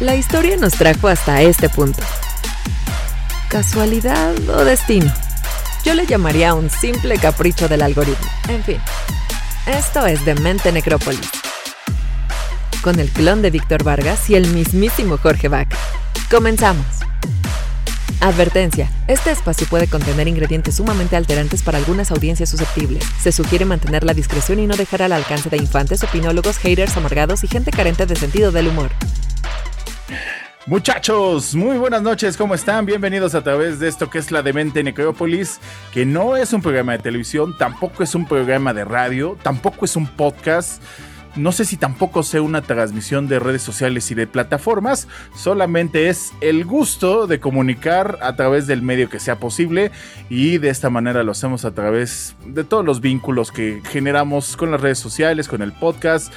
La historia nos trajo hasta este punto. ¿Casualidad o destino? Yo le llamaría un simple capricho del algoritmo. En fin, esto es Demente Necrópolis. Con el clon de Víctor Vargas y el mismísimo Jorge Vaca. Comenzamos. Advertencia. Este espacio puede contener ingredientes sumamente alterantes para algunas audiencias susceptibles. Se sugiere mantener la discreción y no dejar al alcance de infantes, opinólogos, haters amargados y gente carente de sentido del humor. Muchachos, muy buenas noches, ¿cómo están? Bienvenidos a través de esto que es la Demente Necrópolis, que no es un programa de televisión, tampoco es un programa de radio, tampoco es un podcast. No sé si tampoco sea una transmisión de redes sociales y de plataformas, solamente es el gusto de comunicar a través del medio que sea posible y de esta manera lo hacemos a través de todos los vínculos que generamos con las redes sociales, con el podcast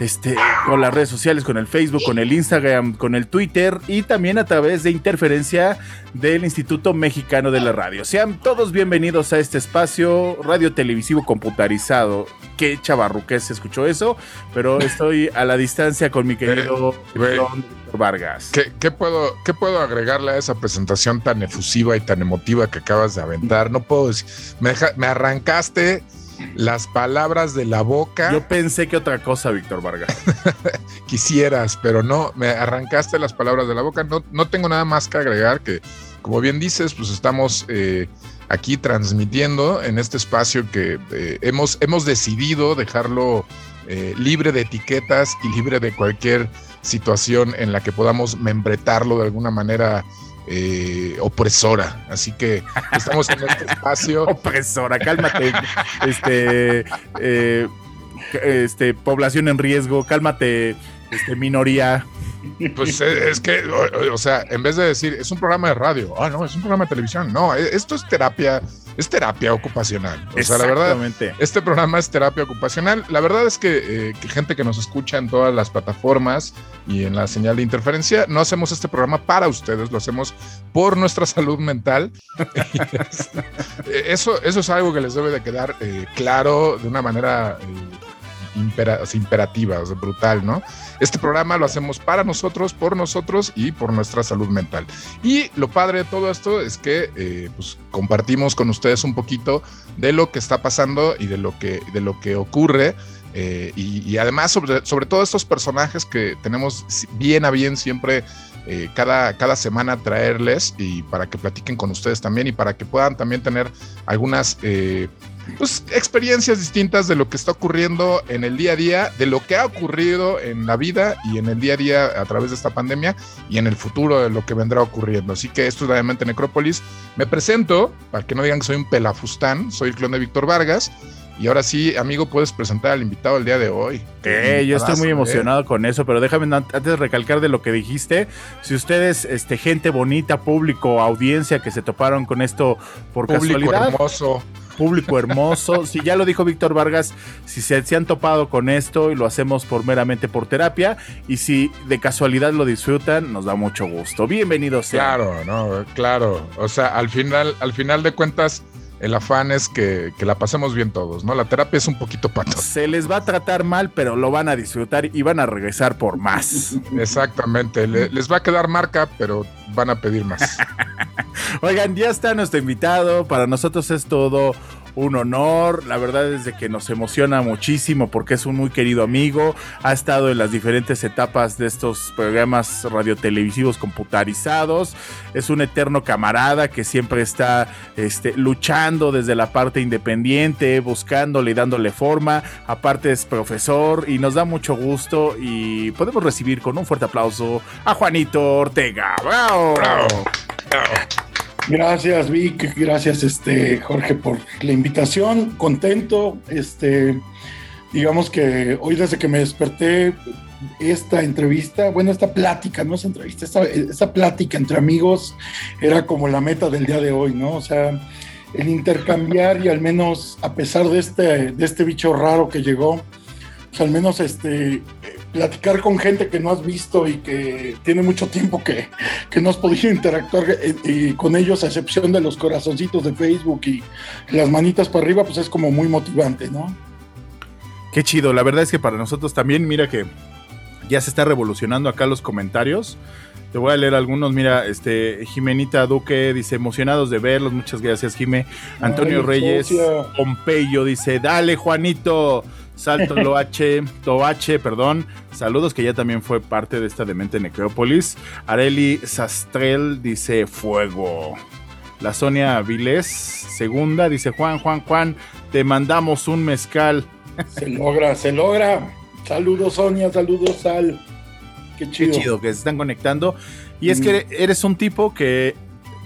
este, con las redes sociales, con el Facebook, con el Instagram, con el Twitter y también a través de interferencia del Instituto Mexicano de la Radio. Sean todos bienvenidos a este espacio radio televisivo computarizado. Qué chavarruqués se escuchó eso, pero estoy a la distancia con mi querido Vargas. ¿Qué, puedo, ¿Qué puedo agregarle a esa presentación tan efusiva y tan emotiva que acabas de aventar? No puedo decir, me, me arrancaste las palabras de la boca. Yo pensé que otra cosa, Víctor Vargas. Quisieras, pero no, me arrancaste las palabras de la boca. No, no tengo nada más que agregar que, como bien dices, pues estamos eh, aquí transmitiendo en este espacio que eh, hemos, hemos decidido dejarlo eh, libre de etiquetas y libre de cualquier situación en la que podamos membretarlo de alguna manera eh, opresora. Así que estamos en este espacio. opresora, cálmate. este, eh, este, población en riesgo, cálmate, este, minoría. Pues eh, es que, o, sea, en vez de decir, es un programa de radio, ah, no, es un programa de televisión, no, esto es terapia es terapia ocupacional. O sea, la verdad, este programa es terapia ocupacional. La verdad es que, eh, que, gente que nos escucha en todas las plataformas y en la señal de interferencia, no hacemos este programa para ustedes, lo hacemos por nuestra salud mental. eso, eso es algo que les debe de quedar eh, claro de una manera eh, imperativa, brutal, ¿no? Este programa lo hacemos para nosotros, por nosotros y por nuestra salud mental. Y lo padre de todo esto es que eh, pues, compartimos con ustedes un poquito de lo que está pasando y de lo que, de lo que ocurre. Eh, y, además sobre, sobre todo estos personajes que tenemos bien a bien siempre eh, cada, cada semana traerles y para que platiquen con ustedes también y para que puedan también tener algunas pues, experiencias distintas de lo que está ocurriendo en el día a día, de lo que ha ocurrido en la vida y en el día a día a través de esta pandemia y en el futuro de lo que vendrá ocurriendo. Así que esto es la mente Necrópolis. Me presento, para que no digan que soy un pelafustán, soy el clon de Víctor Vargas. Y ahora sí, amigo, puedes presentar al invitado el día de hoy. Eh, yo estoy muy emocionado con eso, pero déjame antes recalcar de lo que dijiste, si ustedes, este, gente bonita, público, audiencia que se toparon con esto por público casualidad, hermoso público hermoso. Si ya lo dijo Víctor Vargas, si se, han topado con esto y lo hacemos por meramente por terapia, y si de casualidad lo disfrutan, nos da mucho gusto. Bienvenidos. Claro, no, claro. O sea, al final, al final de cuentas, el afán es que, la pasemos bien todos, ¿no? La terapia es un poquito pato. Se les va a tratar mal, pero lo van a disfrutar y van a regresar por más. Exactamente, les va a quedar marca, pero van a pedir más. Oigan, ya está nuestro invitado. Para nosotros es todo un honor. La verdad es de que nos emociona muchísimo porque es un muy querido amigo. Ha estado en las diferentes etapas de estos programas radiotelevisivos computarizados. Es un eterno camarada que siempre está este, luchando desde la parte independiente, buscándole y dándole forma. Aparte es profesor y nos da mucho gusto y podemos recibir con un fuerte aplauso a Juanito Ortega. ¡Bravo! ¡Bravo! Gracias, Vic. Gracias, este, Jorge, por la invitación. Contento. Este, digamos que hoy desde que me desperté, esta entrevista, bueno, esta plática, no es entrevista, esta, plática entre amigos era como la meta del día de hoy, ¿no? O sea, el intercambiar y al menos, a pesar de este, de este bicho raro que llegó, pues al menos este, platicar con gente que no has visto y que tiene mucho tiempo que, que no has podido interactuar eh, y con ellos, a excepción de los corazoncitos de Facebook y las manitas para arriba, pues es como muy motivante, ¿no? Qué chido, la verdad es que para nosotros también, mira que Ya se está revolucionando acá los comentarios. Te voy a leer algunos. Mira, este Jimenita Duque dice, emocionados de verlos. Muchas gracias, Jime. Antonio Ay, Reyes. Pompeyo dice, dale, Juanito. Salto Loache, Toache, perdón. Saludos que ya también fue parte de esta demente Necrópolis. Areli Sastrel dice, fuego. La Sonia Vilés, segunda, dice Juan, Juan, Juan, te mandamos un mezcal. Se logra, se logra. Saludos, Sonia, saludos, Sal. Qué Qué chido. chido que se están conectando. Y es Mm. que eres un tipo que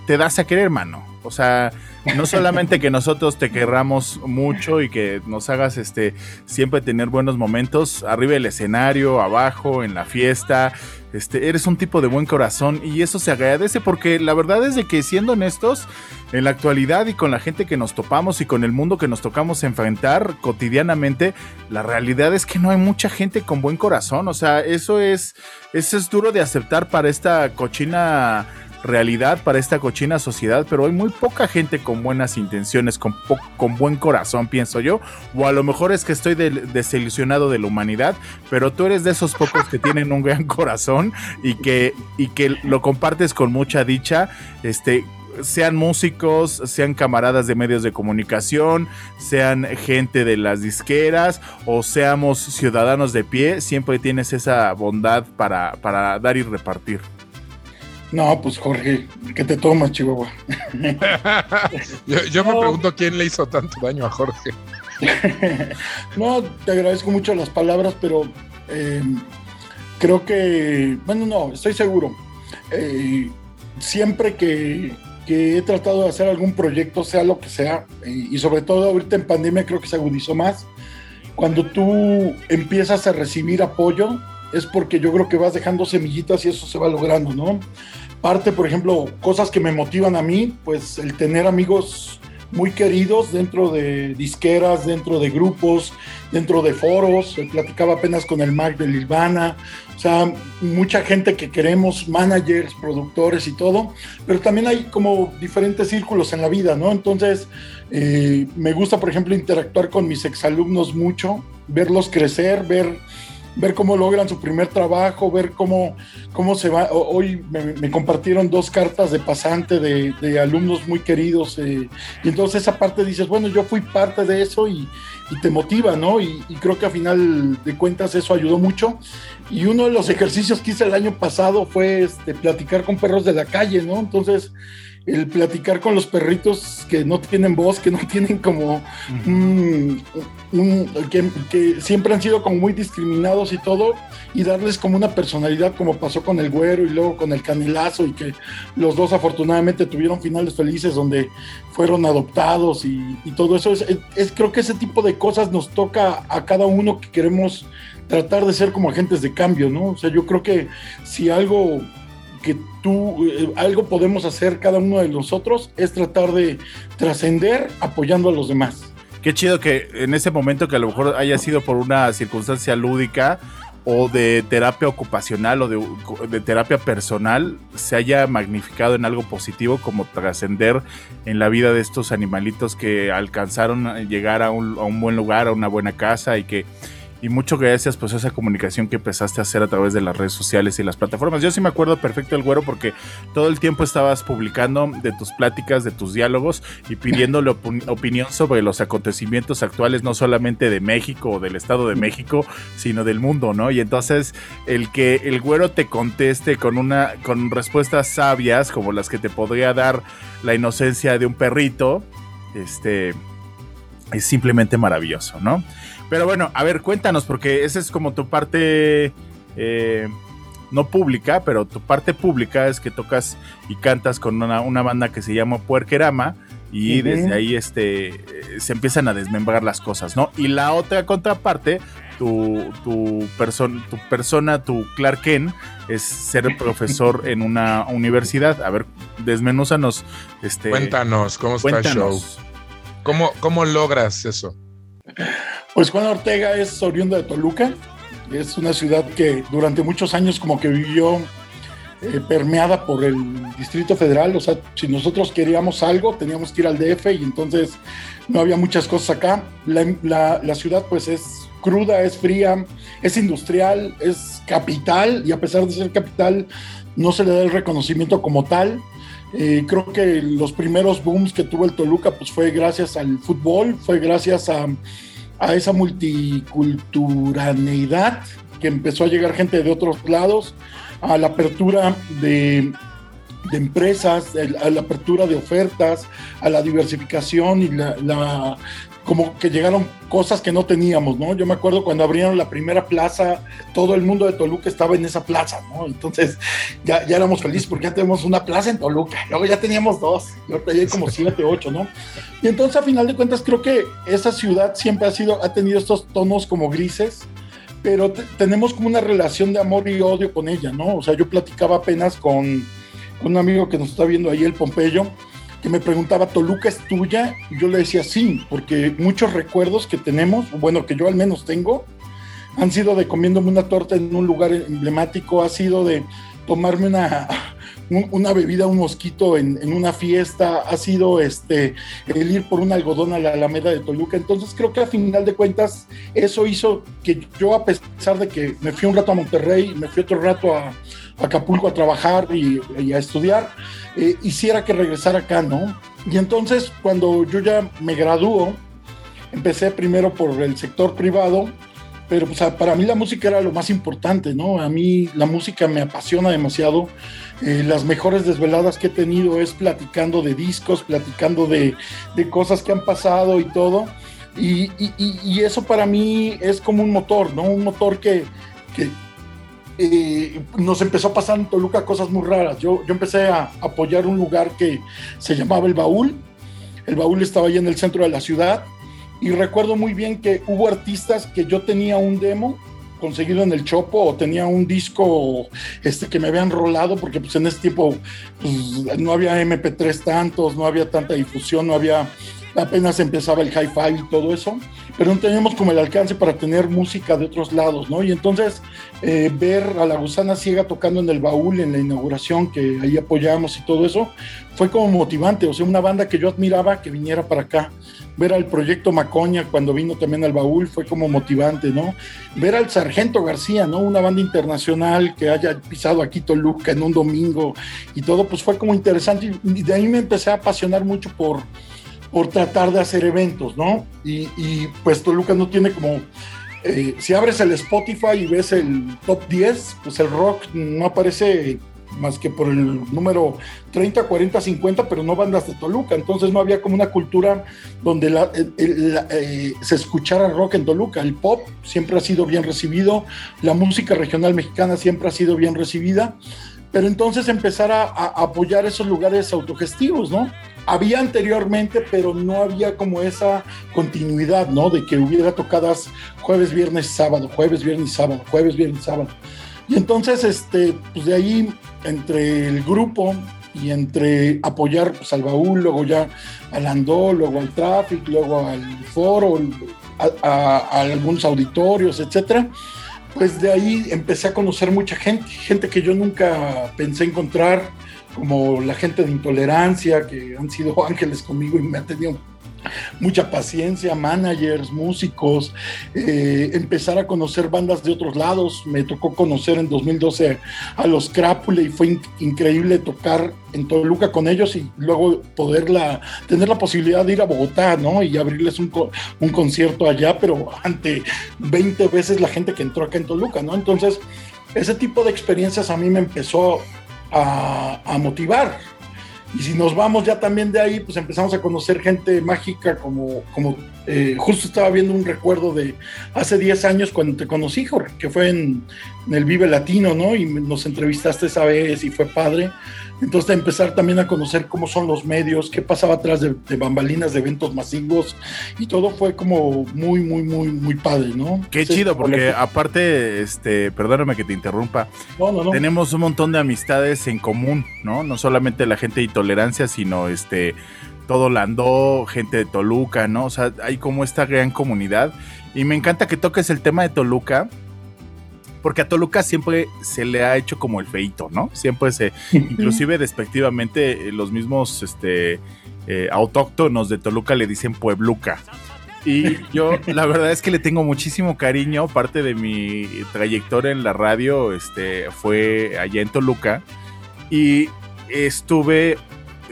te das a querer, mano. O sea, no solamente que nosotros te querramos mucho y que nos hagas este siempre tener buenos momentos arriba del escenario, abajo, en la fiesta. Este, eres un tipo de buen corazón y eso se agradece porque la verdad es de que siendo honestos, en la actualidad y con la gente que nos topamos y con el mundo que nos tocamos enfrentar cotidianamente, la realidad es que no hay mucha gente con buen corazón. O sea, eso es, eso es duro de aceptar para esta cochina realidad, para esta cochina sociedad, pero hay muy poca gente con buenas intenciones, con, con buen corazón, pienso yo. O a lo mejor es que estoy desilusionado de la humanidad, pero tú eres de esos pocos que tienen un gran corazón y que, y que lo compartes con mucha dicha. Este, sean músicos, sean camaradas de medios de comunicación, sean gente de las disqueras o seamos ciudadanos de pie, siempre tienes esa bondad para, para dar y repartir. No, pues Jorge, ¿qué te tomas, Chihuahua? yo yo me pregunto quién le hizo tanto daño a Jorge. No, te agradezco mucho las palabras, pero eh, creo que, bueno, no, estoy seguro. Eh, siempre que, que he tratado de hacer algún proyecto, sea lo que sea, eh, y sobre todo ahorita en pandemia creo que se agudizó más, cuando tú empiezas a recibir apoyo, es porque yo creo que vas dejando semillitas y eso se va logrando, ¿no? Parte, por ejemplo, cosas que me motivan a mí, pues el tener amigos muy queridos dentro de disqueras, dentro de grupos, dentro de foros. Eh, Platicaba apenas con el Mac de Lilvana. O sea, mucha gente que queremos, managers, productores y todo. Pero también hay como diferentes círculos en la vida, ¿no? Entonces, eh, me gusta, por ejemplo, interactuar con mis exalumnos mucho, verlos crecer, ver ver cómo logran su primer trabajo, ver cómo, cómo se va. Hoy me, compartieron dos cartas de pasante de, de alumnos muy queridos. eh, y entonces esa parte dices, bueno, yo fui parte de eso y, te motiva, ¿no? Y, y creo que a final de cuentas eso ayudó mucho. Y uno de los ejercicios que hice el año pasado fue este, platicar con perros de la calle, ¿no? Entonces, el platicar con los perritos que no tienen voz, que no tienen como que, siempre han sido como muy discriminados y todo, y darles como una personalidad, como pasó con el güero y luego con el canelazo, y que los dos afortunadamente tuvieron finales felices donde fueron adoptados y, y todo eso. Es, es- creo que ese tipo de cosas nos toca a cada uno que queremos tratar de ser como agentes de cambio, ¿no? O sea, yo creo que si algo que tú, eh, algo podemos hacer cada uno de nosotros es tratar de trascender apoyando a los demás. Qué chido que en ese momento que a lo mejor haya sido por una circunstancia lúdica o de terapia ocupacional o de, terapia personal se haya magnificado en algo positivo como trascender en la vida de estos animalitos que alcanzaron a llegar a un, a un buen lugar, a una buena casa y que y mucho gracias pues a esa comunicación que empezaste a hacer a través de las redes sociales y las plataformas. Yo sí me acuerdo perfecto del güero porque todo el tiempo estabas publicando de tus pláticas, de tus diálogos y pidiéndole opinión sobre los acontecimientos actuales, no solamente de México o del Estado de México, sino del mundo, ¿no? Y entonces el que el güero te conteste con una con respuestas sabias como las que te podría dar la inocencia de un perrito, este es simplemente maravilloso, ¿no? Pero bueno, a ver, cuéntanos, porque esa es como tu parte eh, no pública, pero tu parte pública es que tocas y cantas con una, una banda que se llama Puerquerama y desde ahí este, se empiezan a desmembrar las cosas, ¿no? Y la otra contraparte, tu, tu, perso- tu persona, tu Clark Kent, es ser profesor en una universidad. A ver, desmenúzanos. Este, Cuéntanos, ¿cómo está el show? ¿Cómo, ¿Cómo logras eso? Pues Juan Ortega es oriundo de Toluca, es una ciudad que durante muchos años como que vivió eh, permeada por el Distrito Federal, o sea, si nosotros queríamos algo teníamos que ir al DF y entonces no había muchas cosas acá. La, la- la ciudad pues es cruda, es fría, es industrial, es capital y a pesar de ser capital no se le da el reconocimiento como tal. Eh, creo que los primeros booms que tuvo el Toluca pues fue gracias al fútbol, fue gracias a, a esa multiculturalidad que empezó a llegar gente de otros lados, a la apertura de, empresas, a la apertura de ofertas, a la diversificación y la, como que llegaron cosas que no teníamos, ¿no? Yo me acuerdo cuando abrieron la primera plaza, todo el mundo de Toluca estaba en esa plaza, ¿no? Entonces ya, ya éramos felices porque ya tenemos una plaza en Toluca, luego ya teníamos dos, y ahorita ya hay como siete, ocho, ¿no? Y entonces a final de cuentas creo que esa ciudad siempre ha sido, ha tenido estos tonos como grises, pero tenemos como una relación de amor y odio con ella, ¿no? O sea, yo platicaba apenas con, con un amigo que nos está viendo ahí, el Pompeyo, que me preguntaba, ¿Toluca es tuya? Yo le decía sí, porque muchos recuerdos que tenemos, bueno, que yo al menos tengo, han sido de comiéndome una torta en un lugar emblemático, ha sido de tomarme una, una bebida, un mosquito en, en, una fiesta, ha sido este, el ir por un algodón a la Alameda de Toluca. Entonces creo que a final de cuentas eso hizo que yo, a pesar de que me fui un rato a Monterrey, me fui otro rato a Acapulco a trabajar y, a estudiar, eh, hiciera que regresara acá, ¿no? Y entonces cuando yo ya me graduó, empecé primero por el sector privado, pero para mí la música era lo más importante, ¿no? A mí la música me apasiona demasiado. Eh, las mejores desveladas que he tenido es platicando de discos, platicando de, de cosas que han pasado y todo. Y, eso para mí es como un motor, ¿no? Un motor que nos empezó a pasar en Toluca cosas muy raras. Yo, yo empecé a apoyar un lugar que se llamaba El Baúl. El Baúl estaba ahí en el centro de la ciudad. Y recuerdo muy bien que hubo artistas que yo tenía un demo conseguido en el Chopo o tenía un disco este, que me habían rolado, porque pues en ese tiempo pues, no había MP3 tantos, no había tanta difusión, no había, apenas empezaba el hi-fi y todo eso, pero no teníamos como el alcance para tener música de otros lados, ¿no? Y entonces eh, ver a la gusana ciega tocando en el baúl en la inauguración, que ahí apoyamos y todo eso, fue como motivante, o sea, una banda que yo admiraba que viniera para acá ver al proyecto Macoña cuando vino también al baúl fue como motivante, ¿no? Ver al Sargento García, ¿no? Una banda internacional que haya pisado aquí Toluca en un domingo y todo, pues fue como interesante y de ahí me empecé a apasionar mucho por, por tratar de hacer eventos, ¿no? Y, pues Toluca no tiene como... Eh, si abres el Spotify y ves el top 10, pues el rock no aparece más que por el número 30, 40, 50, pero no bandas de Toluca. Entonces no había como una cultura donde la, la, eh, se escuchara rock en Toluca. El pop siempre ha sido bien recibido, la música regional mexicana siempre ha sido bien recibida, pero entonces empezar a apoyar esos lugares autogestivos, ¿no? Había anteriormente, pero no había como esa continuidad, ¿no? De que hubiera tocadas jueves, viernes, sábado, jueves, viernes, sábado, jueves, viernes, sábado. Y entonces, este, pues de ahí, entre el grupo y entre apoyar pues, al baúl, luego ya al Andó, luego al Traffic, luego al foro, a, a, algunos auditorios, etcétera, pues de ahí empecé a conocer mucha gente, gente que yo nunca pensé encontrar, como la gente de intolerancia, que han sido ángeles conmigo y me han tenido mucha paciencia, managers, músicos, eh, empezar a conocer bandas de otros lados. Me tocó conocer en 2012 a los Crápule y fue in increíble tocar en Toluca con ellos y luego poderla, tener la posibilidad de ir a Bogotá, ¿no? Y abrirles un, co un concierto allá, pero ante 20 veces la gente que entró acá en Toluca, ¿no? Entonces, ese tipo de experiencias a mí me empezó a, motivar, y si nos vamos ya también de ahí, pues empezamos a conocer gente mágica como, como eh, justo estaba viendo un recuerdo de hace 10 años cuando te conocí, Jorge, que fue en, en, el Vive Latino, ¿no? Y nos entrevistaste esa vez y fue padre. Entonces de empezar también a conocer cómo son los medios, qué pasaba atrás de, de, bambalinas de eventos masivos y todo fue como muy, muy, muy, muy padre, ¿no? Qué chido, porque aparte, este, perdóname que te interrumpa, no, no, no. tenemos un montón de amistades en común, ¿no? No solamente la gente de intolerancia, sino este todo Landó, gente de Toluca, ¿no? O sea, hay como esta gran comunidad. Y me encanta que toques el tema de Toluca, porque a Toluca siempre se le ha hecho como el feito, ¿no? Siempre se, inclusive despectivamente, los mismos este, eh, autóctonos de Toluca le dicen Puebluca. Y yo, la verdad es que le tengo muchísimo cariño. Parte de mi trayectoria en la radio este, fue allá en Toluca. Y estuve,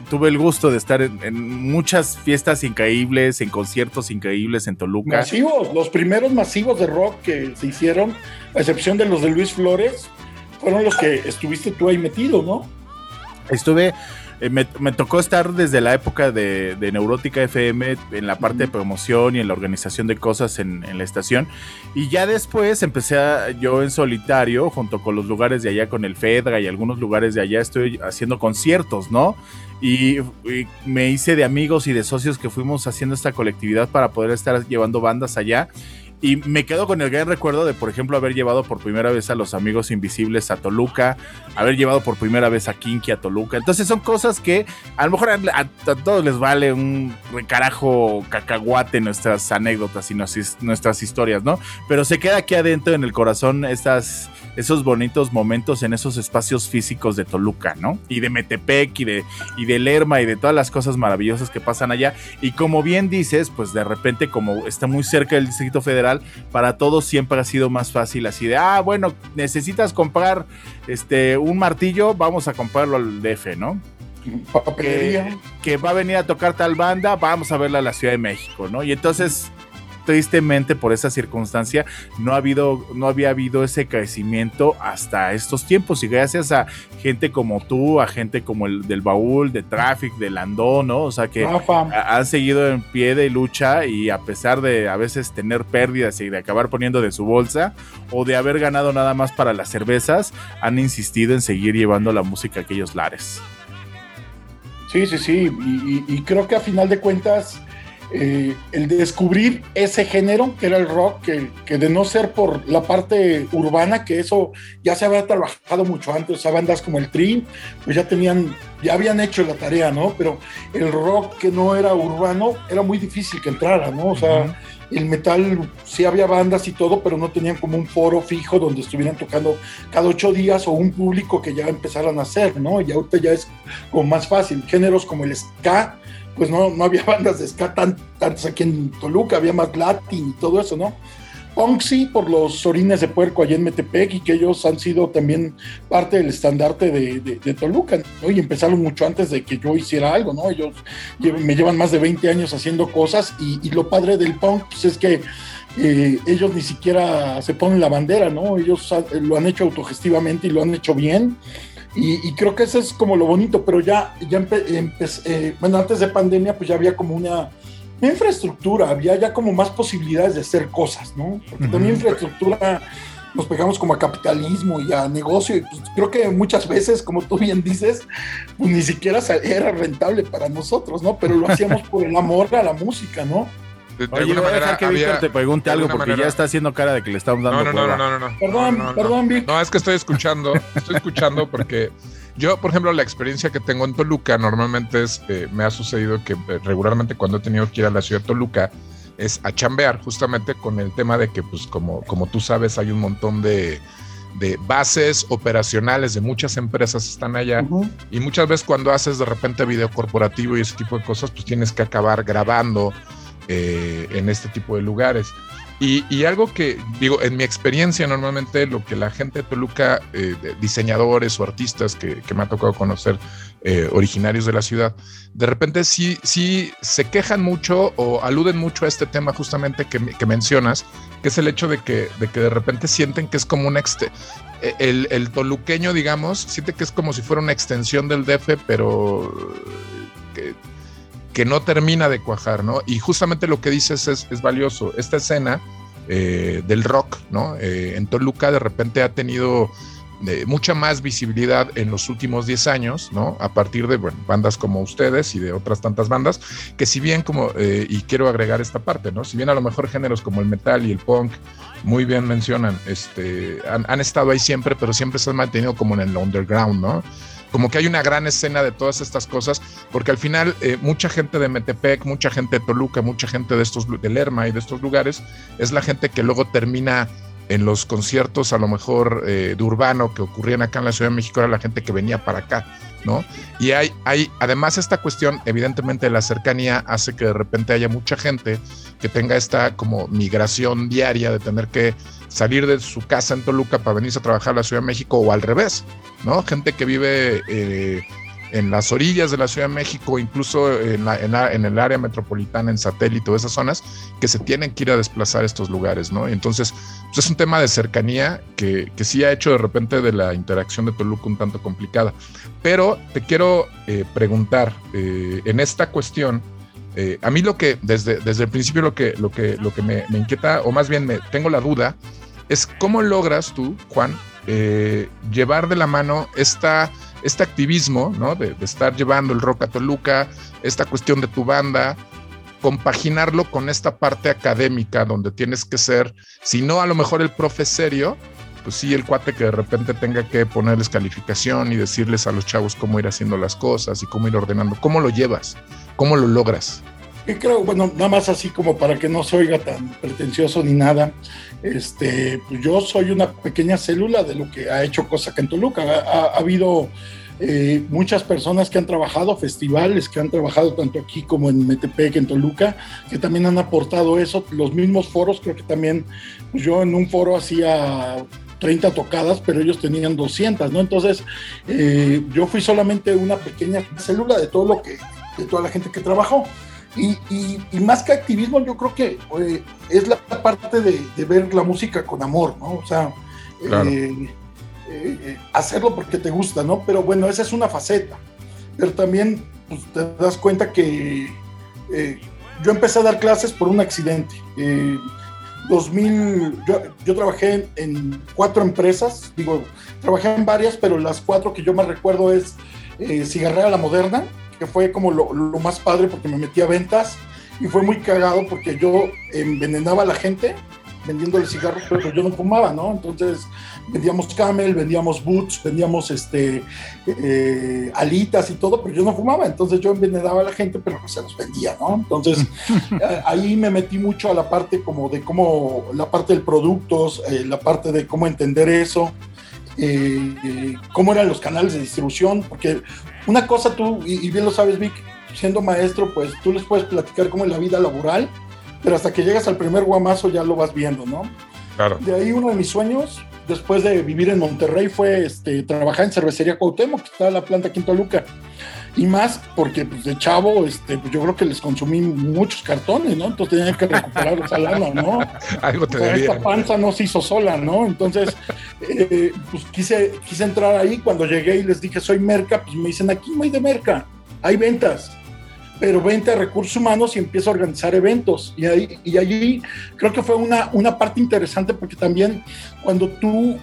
tuve el gusto de estar en, muchas fiestas increíbles, en conciertos increíbles en Toluca. Masivos, los primeros masivos de rock que se hicieron, a excepción de los de Luis Flores, fueron los que estuviste tú ahí metido, ¿no? Estuve eh, me, tocó estar desde la época de, Neurótica FM en la parte de promoción y en la organización de cosas en, la estación. Y ya después empecé yo en solitario, junto con los lugares de allá, con el Fedra y algunos lugares de allá, estoy haciendo conciertos, ¿no? Y, me hice de amigos y de socios que fuimos haciendo esta colectividad para poder estar llevando bandas allá. Y me quedo con el gran recuerdo de, por ejemplo, haber llevado por primera vez a los amigos invisibles a Toluca, haber llevado por primera vez a Kinky a Toluca. Entonces son cosas que a lo mejor a, todos les vale un recarajo cacahuate nuestras anécdotas y nuestras historias, ¿no? Pero se queda aquí adentro en el corazón esos bonitos momentos en esos espacios físicos de Toluca, ¿no? Y de Metepec y de, y de Lerma y de todas las cosas maravillosas que pasan allá. Y como bien dices, pues de repente como está muy cerca del Distrito Federal, para todos siempre ha sido más fácil así de, ah, bueno, necesitas comprar este, un martillo, vamos a comprarlo al DF, ¿no? Que, que, va a venir a tocar tal banda, vamos a verla a la Ciudad de México, ¿no? Y entonces tristemente por esa circunstancia no ha habido, no había habido ese crecimiento hasta estos tiempos y gracias a gente como tú, a gente como el del baúl, de Traffic, de Landó, ¿no? O sea que han seguido en pie de lucha y a pesar de a veces tener pérdidas y de acabar poniendo de su bolsa o de haber ganado nada más para las cervezas, han insistido en seguir llevando la música a aquellos lares. Sí, sí, sí, y creo que a final de cuentas eh, el descubrir ese género que era el rock, que, de no ser por la parte urbana, que eso ya se había trabajado mucho antes, o sea, bandas como el Tri, pues ya tenían, ya habían hecho la tarea, ¿no? Pero el rock que no era urbano era muy difícil que entrara, ¿no? O sea, el metal sí había bandas y todo, pero no tenían como un foro fijo donde estuvieran tocando cada ocho días o un público que ya empezaran a hacer, ¿no? Y ahorita ya es como más fácil. Géneros como el ska, pues no, no había bandas de ska tan, tantas aquí en Toluca, había más latin y todo eso, ¿no? Punk sí, por los orines de puerco allá en Metepec y que ellos han sido también parte del estandarte de, Toluca, ¿no? Y empezaron mucho antes de que yo hiciera algo, ¿no? Ellos me llevan más de 20 años haciendo cosas y, lo padre del punk pues, es que eh, ellos ni siquiera se ponen la bandera, ¿no? Ellos lo han hecho autogestivamente y lo han hecho bien y, creo que eso es como lo bonito, pero ya, ya eh, bueno, antes de pandemia, pues ya había como una, infraestructura, había ya como más posibilidades de hacer cosas, ¿no? Porque también infraestructura nos pegamos como a capitalismo y a negocio, y pues creo que muchas veces, como tú bien dices, pues ni siquiera era rentable para nosotros, ¿no? Pero lo hacíamos por el amor a la música, ¿no? Oye, voy a dejar que Víctor te pregunte algo porque ya está haciendo cara de que le estamos dando. No, no, no, no, no, no. Perdón, perdón, Víctor. No, es que estoy escuchando, estoy escuchando porque yo, por ejemplo, la experiencia que tengo en Toluca normalmente es, eh, me ha sucedido que eh, regularmente cuando he tenido que ir a la ciudad de Toluca es a chambear justamente con el tema de que, pues, como, como tú sabes, hay un montón de, de bases operacionales de muchas empresas están allá y muchas veces cuando haces de repente video corporativo y ese tipo de cosas, pues tienes que acabar grabando eh, en este tipo de lugares. Y, algo que, digo, en mi experiencia normalmente lo que la gente de Toluca, eh, diseñadores o artistas que, me ha tocado conocer, eh, originarios de la ciudad, de repente sí, sí se quejan mucho o aluden mucho a este tema justamente que, mencionas, que es el hecho de que, de que de repente sienten que es como un... El, el toluqueño, digamos, siente que es como si fuera una extensión del DF, pero que no termina de cuajar, ¿no? Y justamente lo que dices es, valioso. Esta escena eh, del rock, ¿no? Eh, en Toluca de repente ha tenido eh, mucha más visibilidad en los últimos 10 años, ¿no? A partir de bandas como ustedes y de otras tantas bandas, que si bien como, y quiero agregar esta parte, ¿no? Si bien a lo mejor géneros como el metal y el punk, muy bien mencionan, este, han estado ahí siempre, pero siempre se han mantenido como en el underground, ¿no? Como que hay una gran escena de todas estas cosas, porque al final eh, mucha gente de Metepec, mucha gente de Toluca, mucha gente de estos de Lerma y de estos lugares, es la gente que luego termina en los conciertos a lo mejor eh, de urbano que ocurrían acá en la Ciudad de México era la gente que venía para acá, ¿no? Y hay, hay, además esta cuestión, evidentemente la cercanía hace que de repente haya mucha gente que tenga esta como migración diaria de tener que salir de su casa en Toluca para venirse a trabajar a la Ciudad de México o al revés, ¿no? Gente que vive... Eh, en las orillas de la Ciudad de México, incluso en, en, el área metropolitana, en satélite esas zonas, que se tienen que ir a desplazar estos lugares, ¿no? Entonces, pues es un tema de cercanía que, que, sí ha hecho de repente de la interacción de Toluca un tanto complicada. Pero te quiero eh, preguntar, eh, en esta cuestión, eh, a mí lo que desde, desde el principio lo que, lo que, lo que me, me inquieta, o más bien me, tengo la duda, es cómo logras tú, Juan, llevar de la mano esta este activismo, ¿no? De, estar llevando el rock a Toluca, esta cuestión de tu banda, compaginarlo con esta parte académica donde tienes que ser, si no a lo mejor el profe serio, pues sí, el cuate que de repente tenga que ponerles calificación y decirles a los chavos cómo ir haciendo las cosas y cómo ir ordenando. ¿Cómo lo llevas? ¿Cómo lo logras? Y creo, bueno, nada más así como para que no se oiga tan pretencioso ni nada, este, pues yo soy una pequeña célula de lo que ha hecho Cosa que en Toluca. Ha, habido eh, muchas personas que han trabajado, festivales que han trabajado tanto aquí como en Metepec, en Toluca, que también han aportado eso. Los mismos foros, creo que también, pues yo en un foro hacía 30 tocadas, pero ellos tenían 200, ¿no? Entonces, eh, yo fui solamente una pequeña célula de todo lo que, de toda la gente que trabajó. Y, y, más que activismo, yo creo que eh, es la parte de, ver la música con amor, ¿no? O sea, eh, eh, hacerlo porque te gusta, ¿no? Pero bueno, esa es una faceta. Pero también pues, te das cuenta que yo empecé a dar clases por un accidente. 2000, yo, yo, trabajé en, cuatro empresas, digo, trabajé en varias, pero las cuatro que yo más recuerdo es Cigarrera La Moderna, que fue como lo, más padre porque me metí a ventas y fue muy cagado porque yo envenenaba a la gente vendiéndole cigarros, pero yo no fumaba, ¿no? Entonces vendíamos camel, vendíamos boots, vendíamos este, eh, alitas y todo, pero yo no fumaba, entonces yo envenenaba a la gente, pero se los vendía, ¿no? Entonces ahí me metí mucho a la parte como de cómo, la parte del productos, eh, la parte de cómo entender eso. Eh, cómo eran los canales de distribución, porque una cosa tú, y, bien lo sabes, Vic, siendo maestro, pues tú les puedes platicar cómo es la vida laboral, pero hasta que llegas al primer guamazo ya lo vas viendo, ¿no? Claro. De ahí uno de mis sueños, después de vivir en Monterrey, fue este, trabajar en cervecería Cuauhtémoc, que está la planta aquí en Toluca y más porque pues, de chavo, este, pues, yo creo que les consumí muchos cartones, ¿no? Entonces tenían que recuperar esa lana, ¿no? Algo te o esta panza no se hizo sola, ¿no? Entonces, eh, pues quise, quise entrar ahí. Cuando llegué y les dije, soy merca, pues me dicen, aquí no hay de merca, hay ventas pero venta a recursos humanos y empiezo a organizar eventos. Y, ahí, y allí creo que fue una, una parte interesante porque también cuando tú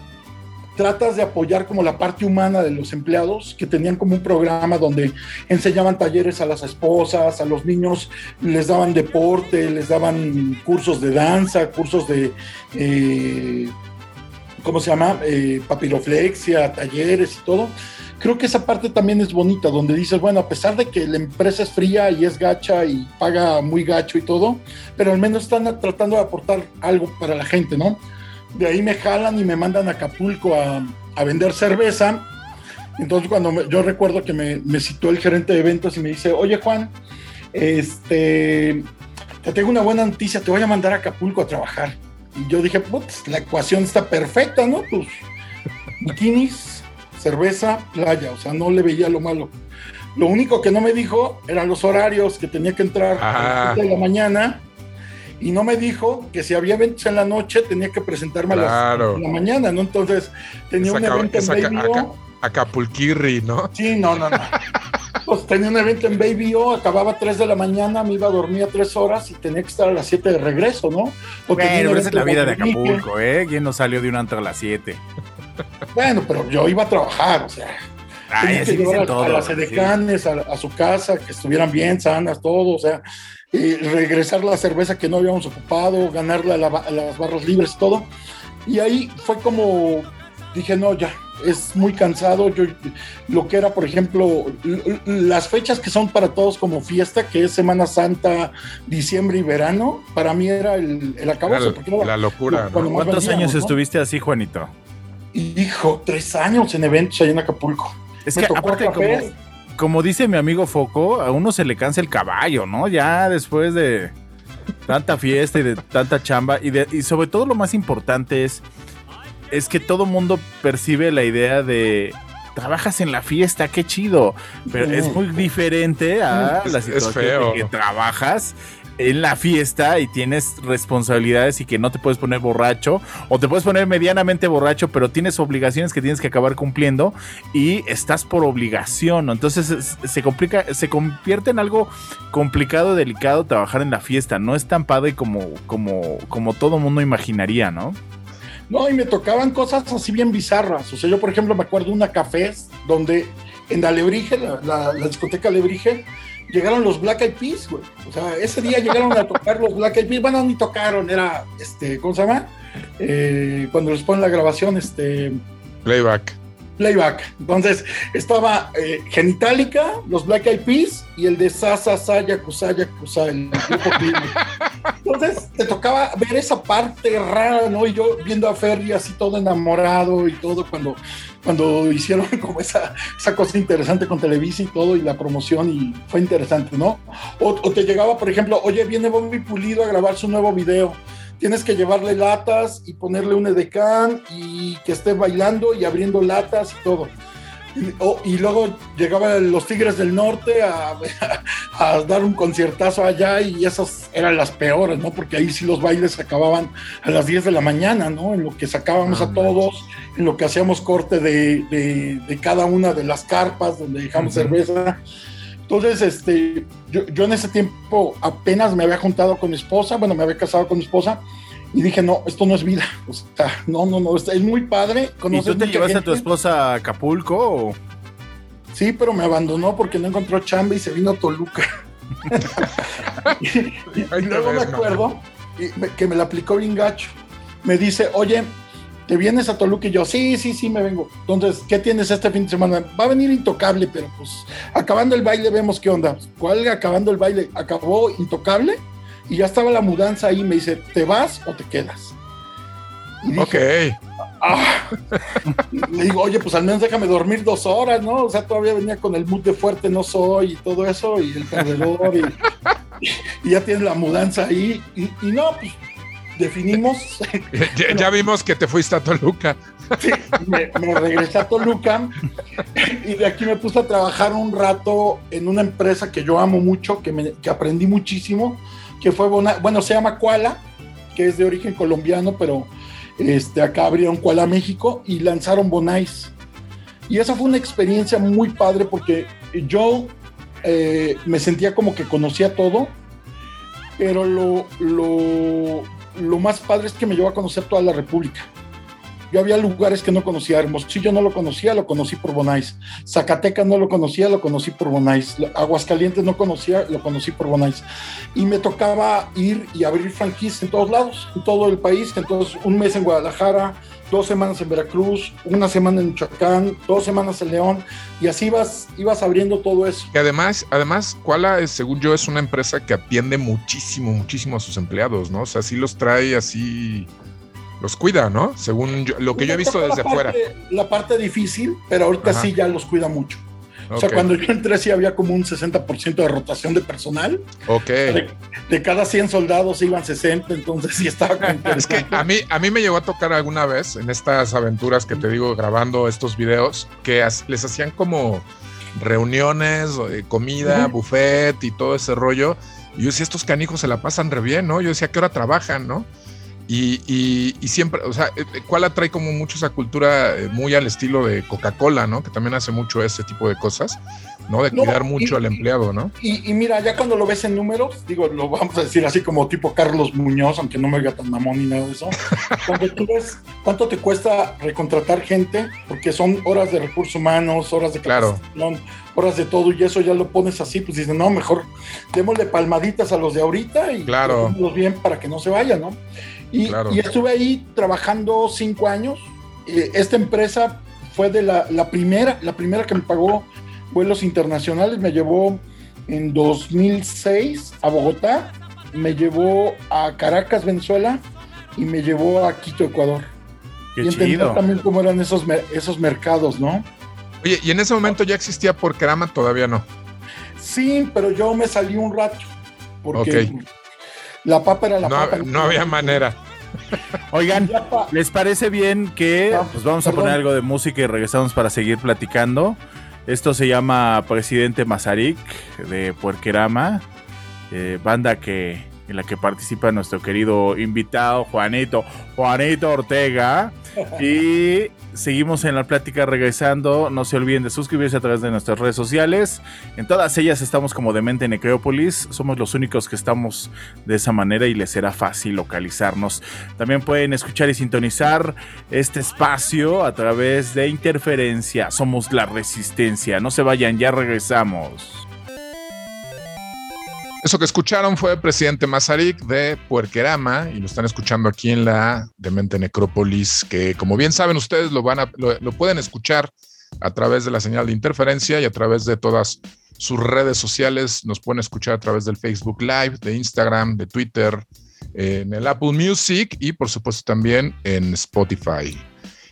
tratas de apoyar como la parte humana de los empleados que tenían como un programa donde enseñaban talleres a las esposas, a los niños les daban deporte, les daban cursos de danza, cursos de, eh, ¿cómo se llama? Eh, papiroflexia, talleres y todo. Creo que esa parte también es bonita, donde dices, bueno, a pesar de que la empresa es fría y es gacha y paga muy gacho y todo, pero al menos están tratando de aportar algo para la gente, ¿no? De ahí me jalan y me mandan a Acapulco a, vender cerveza. Entonces cuando yo recuerdo que me, me, citó el gerente de eventos y me dice, oye Juan, este, te tengo una buena noticia, te voy a mandar a Acapulco a trabajar. Y yo dije, putz, la ecuación está perfecta, ¿no? Pues bikinis, cerveza, playa, o sea, no le veía lo malo. Lo único que no me dijo eran los horarios, que tenía que entrar a las 7 de la mañana y no me dijo que si había eventos en la noche tenía que presentarme a las de la mañana, ¿no? Entonces tenía un evento en Baby O. Acapulquirri, ¿no? Sí, no, no, no. pues tenía un evento en Baby O, acababa a 3 de la mañana, me iba a dormir a 3 horas y tenía que estar a las 7 de regreso, ¿no? Porque bueno, esa es la vida de Acapulco, ¿eh? ¿Quién no salió de un antro a las 7? Bueno, pero yo iba a trabajar, o sea. tenía que llevar a, las edecanes, a, su casa, que estuvieran bien, sanas, todo, o sea, regresar la cerveza que no habíamos ocupado, ganarla a, las barras libres, todo. Y ahí fue como, dije, no, ya, es muy cansado. Yo, lo que era, por ejemplo, las fechas que son para todos como fiesta, que es Semana Santa, diciembre y verano, para mí era el, el acabose. La, la locura. ¿Cuántos años estuviste así, Juanito? Hijo, tres años en eventos allá en Acapulco. Es que aparte, como, como dice mi amigo Foco, a uno se le cansa el caballo, ¿no? Ya después de tanta fiesta y de tanta chamba. Y, de, y sobre todo lo más importante es es que todo mundo percibe la idea de trabajas en la fiesta, qué chido. Pero es muy diferente a la situación que trabajas en la fiesta y tienes responsabilidades y que no te puedes poner borracho o te puedes poner medianamente borracho, pero tienes obligaciones que tienes que acabar cumpliendo y estás por obligación. Entonces se complica, se convierte en algo complicado, delicado trabajar en la fiesta. No es tan padre como, como, como todo mundo imaginaría, ¿no? No, y me tocaban cosas así bien bizarras. O sea, yo, por ejemplo, me acuerdo de una café donde en Alebrije, la, la, discoteca Alebrije, llegaron los Black Eyed Peas, güey. O sea, ese día llegaron a tocar los Black Eyed Peas. Bueno, ni tocaron, era, este, ¿cómo se llama? Eh, cuando les ponen la grabación, este... Playback playback. Entonces estaba eh, Genitalica, los Black Eyed Peas y el de Sasa, Saya, Kusaya, Kusa, el grupo Entonces te tocaba ver esa parte rara, ¿no? Y yo viendo a Ferry así todo enamorado y todo cuando, cuando hicieron como esa, esa cosa interesante con Televisa y todo y la promoción y fue interesante, ¿no? O, o te llegaba, por ejemplo, oye, viene Bobby Pulido a grabar su nuevo video tienes que llevarle latas y ponerle un edecán y que esté bailando y abriendo latas y todo. Y, luego llegaban los Tigres del Norte a, a, dar un conciertazo allá y esas eran las peores, ¿no? Porque ahí sí los bailes acababan a las 10 de la mañana, ¿no? En lo que sacábamos a ah, todos, en lo que hacíamos corte de, de, cada una de las carpas donde dejamos cerveza. Entonces, este, yo, yo, en ese tiempo apenas me había juntado con mi esposa, bueno, me había casado con mi esposa, y dije, no, esto no es vida. O sea, no, no, no, es muy padre. ¿Y tú te llevaste a tu esposa a Acapulco? Sí, pero me abandonó porque no encontró chamba y se vino a Toluca. y, luego me acuerdo que me la aplicó bien gacho. Me dice, oye, ¿te vienes a Toluca? Y yo, sí, sí, sí, me vengo. Entonces, ¿qué tienes este fin de semana? Va a venir intocable, pero pues acabando el baile vemos qué onda. ¿Cuál acabando el baile? ¿Acabó intocable? Y ya estaba la mudanza ahí. Me dice, ¿te vas o te quedas? ok. Ah". le digo, oye, pues al menos déjame dormir dos horas, ¿no? O sea, todavía venía con el mood de fuerte no soy y todo eso, y el perdedor, y, ya tienes la mudanza ahí. Y, y no, pues definimos. ya, vimos que te fuiste a Toluca. Sí, me, regresé a Toluca y de aquí me puse a trabajar un rato en una empresa que yo amo mucho, que, me, que aprendí muchísimo, que fue, bueno, se llama Kuala, que es de origen colombiano, pero este, acá abrieron Kuala México y lanzaron Bonais. Y esa fue una experiencia muy padre porque yo eh, me sentía como que conocía todo, pero lo, lo, lo más padre es que me llevó a conocer toda la República. Yo había lugares que no conocía. Hermosillo no lo conocía, lo conocí por Bonais. Zacatecas no lo conocía, lo conocí por Bonais. Aguascalientes no conocía, lo conocí por Bonais. Y me tocaba ir y abrir franquicias en todos lados, en todo el país. Entonces, un mes en Guadalajara, dos semanas en Veracruz, una semana en Michoacán, dos semanas en León, y así ibas, ibas abriendo todo eso. Y además, además, Kuala, según yo, es una empresa que atiende muchísimo, muchísimo a sus empleados, ¿no? O sea, sí los trae así, los cuida, ¿no? Según lo que yo he visto desde fuera. La parte difícil, pero ahorita sí ya los cuida mucho. O sea, cuando yo entré sí había como un 60% de rotación de personal. Ok. De, cada 100 soldados iban 60, entonces sí estaba Es que a mí, a mí me llegó a tocar alguna vez en estas aventuras que te digo grabando estos videos que les hacían como reuniones, eh, comida, buffet y todo ese rollo. Y yo decía, estos canijos se la pasan re bien, ¿no? Yo decía, ¿qué hora trabajan, no? Y, siempre, o sea, ¿cuál eh, atrae como mucho esa cultura eh, muy al estilo de Coca-Cola, ¿no? Que también hace mucho ese tipo de cosas, ¿no? De cuidar mucho al empleado, ¿no? Y, mira, ya cuando lo ves en números, digo, lo vamos a decir así como tipo Carlos Muñoz, aunque no me oiga tan mamón ni nada de eso. cuando tú ves cuánto te cuesta recontratar gente, porque son horas de recursos humanos, horas de claro. horas de todo, y eso ya lo pones así, pues dices, no, mejor démosle palmaditas a los de ahorita y claro. bien para que no se vayan, ¿no? Y, estuve ahí trabajando cinco años eh, esta empresa fue de la, la, primera, la primera que me pagó vuelos internacionales, me llevó en 2006 a Bogotá, me llevó a Caracas, Venezuela, y me llevó a Quito, Ecuador. Qué y chido. también cómo eran esos, esos mercados, ¿no? Oye, y en ese momento ya existía Porkerama, todavía no. Sí, pero yo me salí un rato. Porque. La papa era la No, papa. no había manera. Oigan, ¿les parece bien que pues vamos a perdón. poner algo de música y regresamos para seguir platicando? Esto se llama Presidente Mazarik de Puerquerama, eh, banda que en la que participa nuestro querido invitado Juanito, Juanito Ortega. Y seguimos en la plática regresando. No se olviden de suscribirse a través de nuestras redes sociales. En todas ellas estamos como Demente Necrópolis. Somos los únicos que estamos de esa manera y les será fácil localizarnos. También pueden escuchar y sintonizar este espacio a través de interferencia. Somos la resistencia. No se vayan, ya regresamos. Eso que escucharon fue el presidente Mazarik de Puerquerama y lo están escuchando aquí en la Demente Necrópolis, que como bien saben ustedes lo van a lo, lo pueden escuchar a través de la señal de interferencia y a través de todas sus redes sociales. Nos pueden escuchar a través del Facebook Live, de Instagram, de Twitter, en el Apple Music y por supuesto también en Spotify.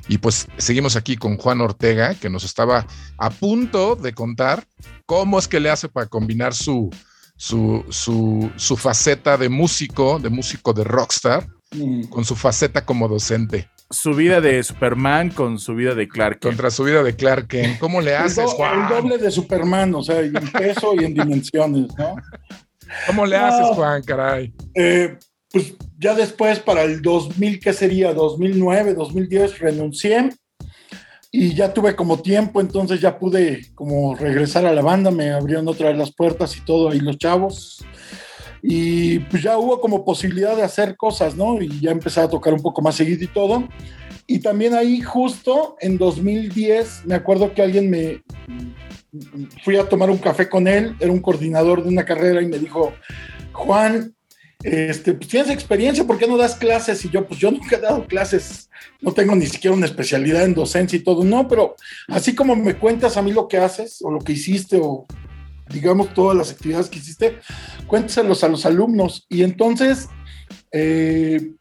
Y pues seguimos aquí con Juan Ortega, que nos estaba a punto de contar cómo es que le hace para combinar su, su, su, su faceta de músico, de músico de rockstar, Mm. con su faceta como docente, Su vida de Superman con su vida de Clark. Kent. contra su vida de Clark Kent. ¿Cómo le El, haces, do- el Juan? doble de Superman, o sea, en peso y en dimensiones, ¿no? ¿Cómo le No. haces, Juan, caray? Eh, pues ya después, para el 2000, ¿qué sería? 2009, 2010, renuncié y ya tuve como tiempo, entonces ya pude como regresar a la banda, me abrieron otra vez las puertas y todo ahí los chavos. Y pues ya hubo como posibilidad de hacer cosas, ¿no? Y ya empecé a tocar un poco más seguido y todo. Y también ahí justo en 2010, me acuerdo que alguien me... Fui a tomar un café con él, era un coordinador de una carrera y me dijo, Juan, este, pues tienes experiencia, ¿por qué no das clases? Y yo, pues yo nunca he dado clases, no tengo ni siquiera una especialidad en docencia y todo, no, pero así como me cuentas a mí lo que haces o lo que hiciste o digamos todas las actividades que hiciste, cuéntaselos a los alumnos. Y entonces eh,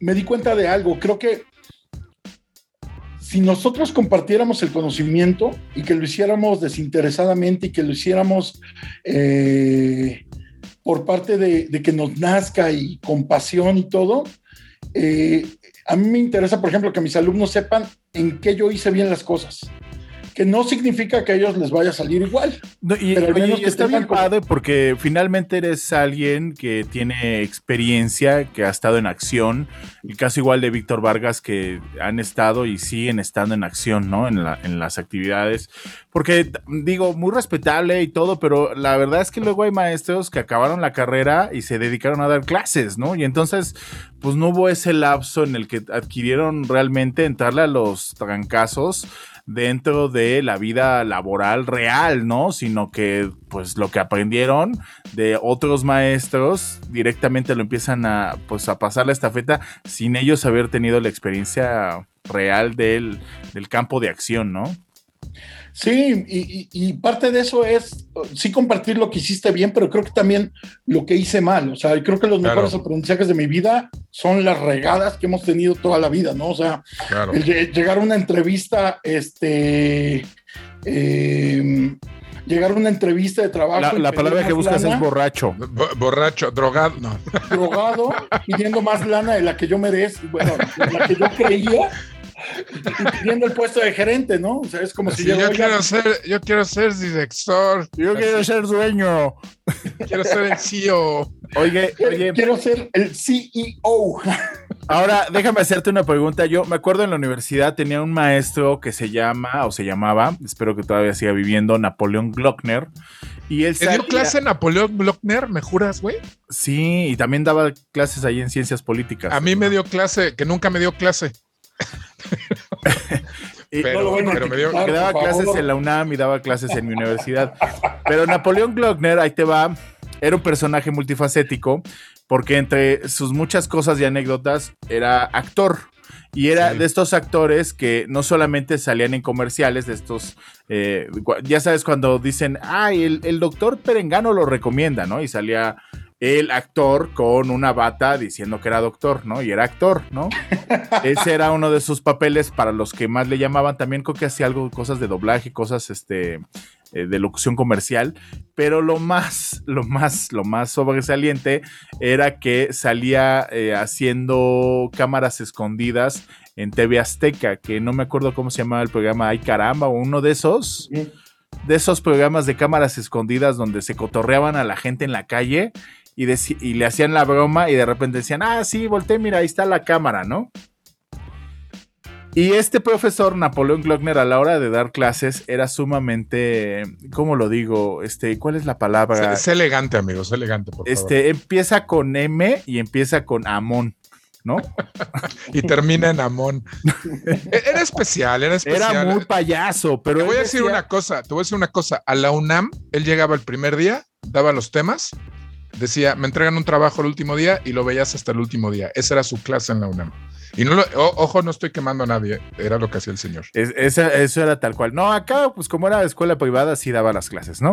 me di cuenta de algo, creo que si nosotros compartiéramos el conocimiento y que lo hiciéramos desinteresadamente y que lo hiciéramos eh, por parte de, que nos nazca y con pasión y todo, eh, a mí me interesa, por ejemplo, que mis alumnos sepan en qué yo hice bien las cosas. Que no significa que a ellos les vaya a salir igual. No, y, pero al oye, menos y que está bien como- padre porque finalmente eres alguien que tiene experiencia, que ha estado en acción. El caso igual de Víctor Vargas, que han estado y siguen estando en acción, ¿no? En, la- en las actividades. Porque, digo, muy respetable y todo, pero la verdad es que luego hay maestros que acabaron la carrera y se dedicaron a dar clases, ¿no? Y entonces, pues no hubo ese lapso en el que adquirieron realmente entrarle a los trancazos dentro de la vida laboral real, ¿no? Sino que pues lo que aprendieron de otros maestros directamente lo empiezan a pues a pasar la estafeta sin ellos haber tenido la experiencia real del, del campo de acción, ¿no? Sí, y, y- y parte de eso es uh, sí compartir lo que hiciste bien, pero creo que también lo que hice mal. O sea, y creo que los Claro. mejores aprendizajes de mi vida son las regadas que hemos tenido toda la vida, ¿no? O sea, Claro. el lle- llegar a una entrevista, este. eh, llegar a una entrevista de trabajo. La, palabra que buscas lana, es borracho. Bo- Borracho, drogado, no. drogado, pidiendo más lana de la que yo merezco, bueno, de la que yo creía, pidiendo el puesto de gerente, ¿no? O sea, es como si Sí, yo, yo quiero ser, yo quiero ser director, Yo quiero ser dueño. quiero ser el CEO. Oye, oye, quiero ser el CEO. Ahora, déjame hacerte una pregunta. Yo me acuerdo en la universidad tenía un maestro que se llama, o se llamaba, espero que todavía siga viviendo, Napoleón Glockner. Y él ¿Te dio clase Napoleón Glockner? ¿Me juras, güey? Sí, y también daba clases ahí en ciencias políticas. A mí me dio clase, que nunca me dio clase. Y- Pero, me dio. daba favor. clases en la UNAM y daba clases en mi universidad. Pero Napoleón Glockner, ahí te va, era un personaje multifacético porque entre sus muchas cosas y anécdotas era actor. Y era Sí. de estos actores que no solamente salían en comerciales, de estos, eh, ya sabes, cuando dicen, ay, el, el doctor Perengano lo recomienda, ¿no? Y salía el actor con una bata diciendo que era doctor, ¿no? Y era actor, ¿no? Ese era uno de sus papeles para los que más le llamaban. También creo que hacía algo, cosas de doblaje, cosas este, eh, de locución comercial. Pero lo más, lo más, lo más sobresaliente era que salía eh, haciendo cámaras escondidas en TV Azteca, que no me acuerdo cómo se llamaba el programa, ay caramba, o uno de esos, de esos programas de cámaras escondidas donde se cotorreaban a la gente en la calle y, le hacían la broma y de repente decían, ah, sí, volteé, mira, ahí está la cámara, ¿no? Y este profesor, Napoleón Glockner, a la hora de dar clases, era sumamente, ¿cómo lo digo? Este, ¿cuál es la palabra? Es, elegante, amigo, es elegante, por favor. Este, empieza con M y empieza con Amón, ¿no? Y termina en Amón. E- era especial, era especial. Era muy payaso, pero Te voy a decir decía- una cosa, te voy a decir una cosa. A la UNAM, él llegaba el primer día, daba los temas, decía, me entregan un trabajo el último día y lo veías hasta el último día. Esa era su clase en la UNAM. Y no lo, ojo, no estoy quemando a nadie, era lo que hacía el señor. Es- esa- eso era tal cual. No, acá, pues como era escuela privada, sí daba las clases, ¿no?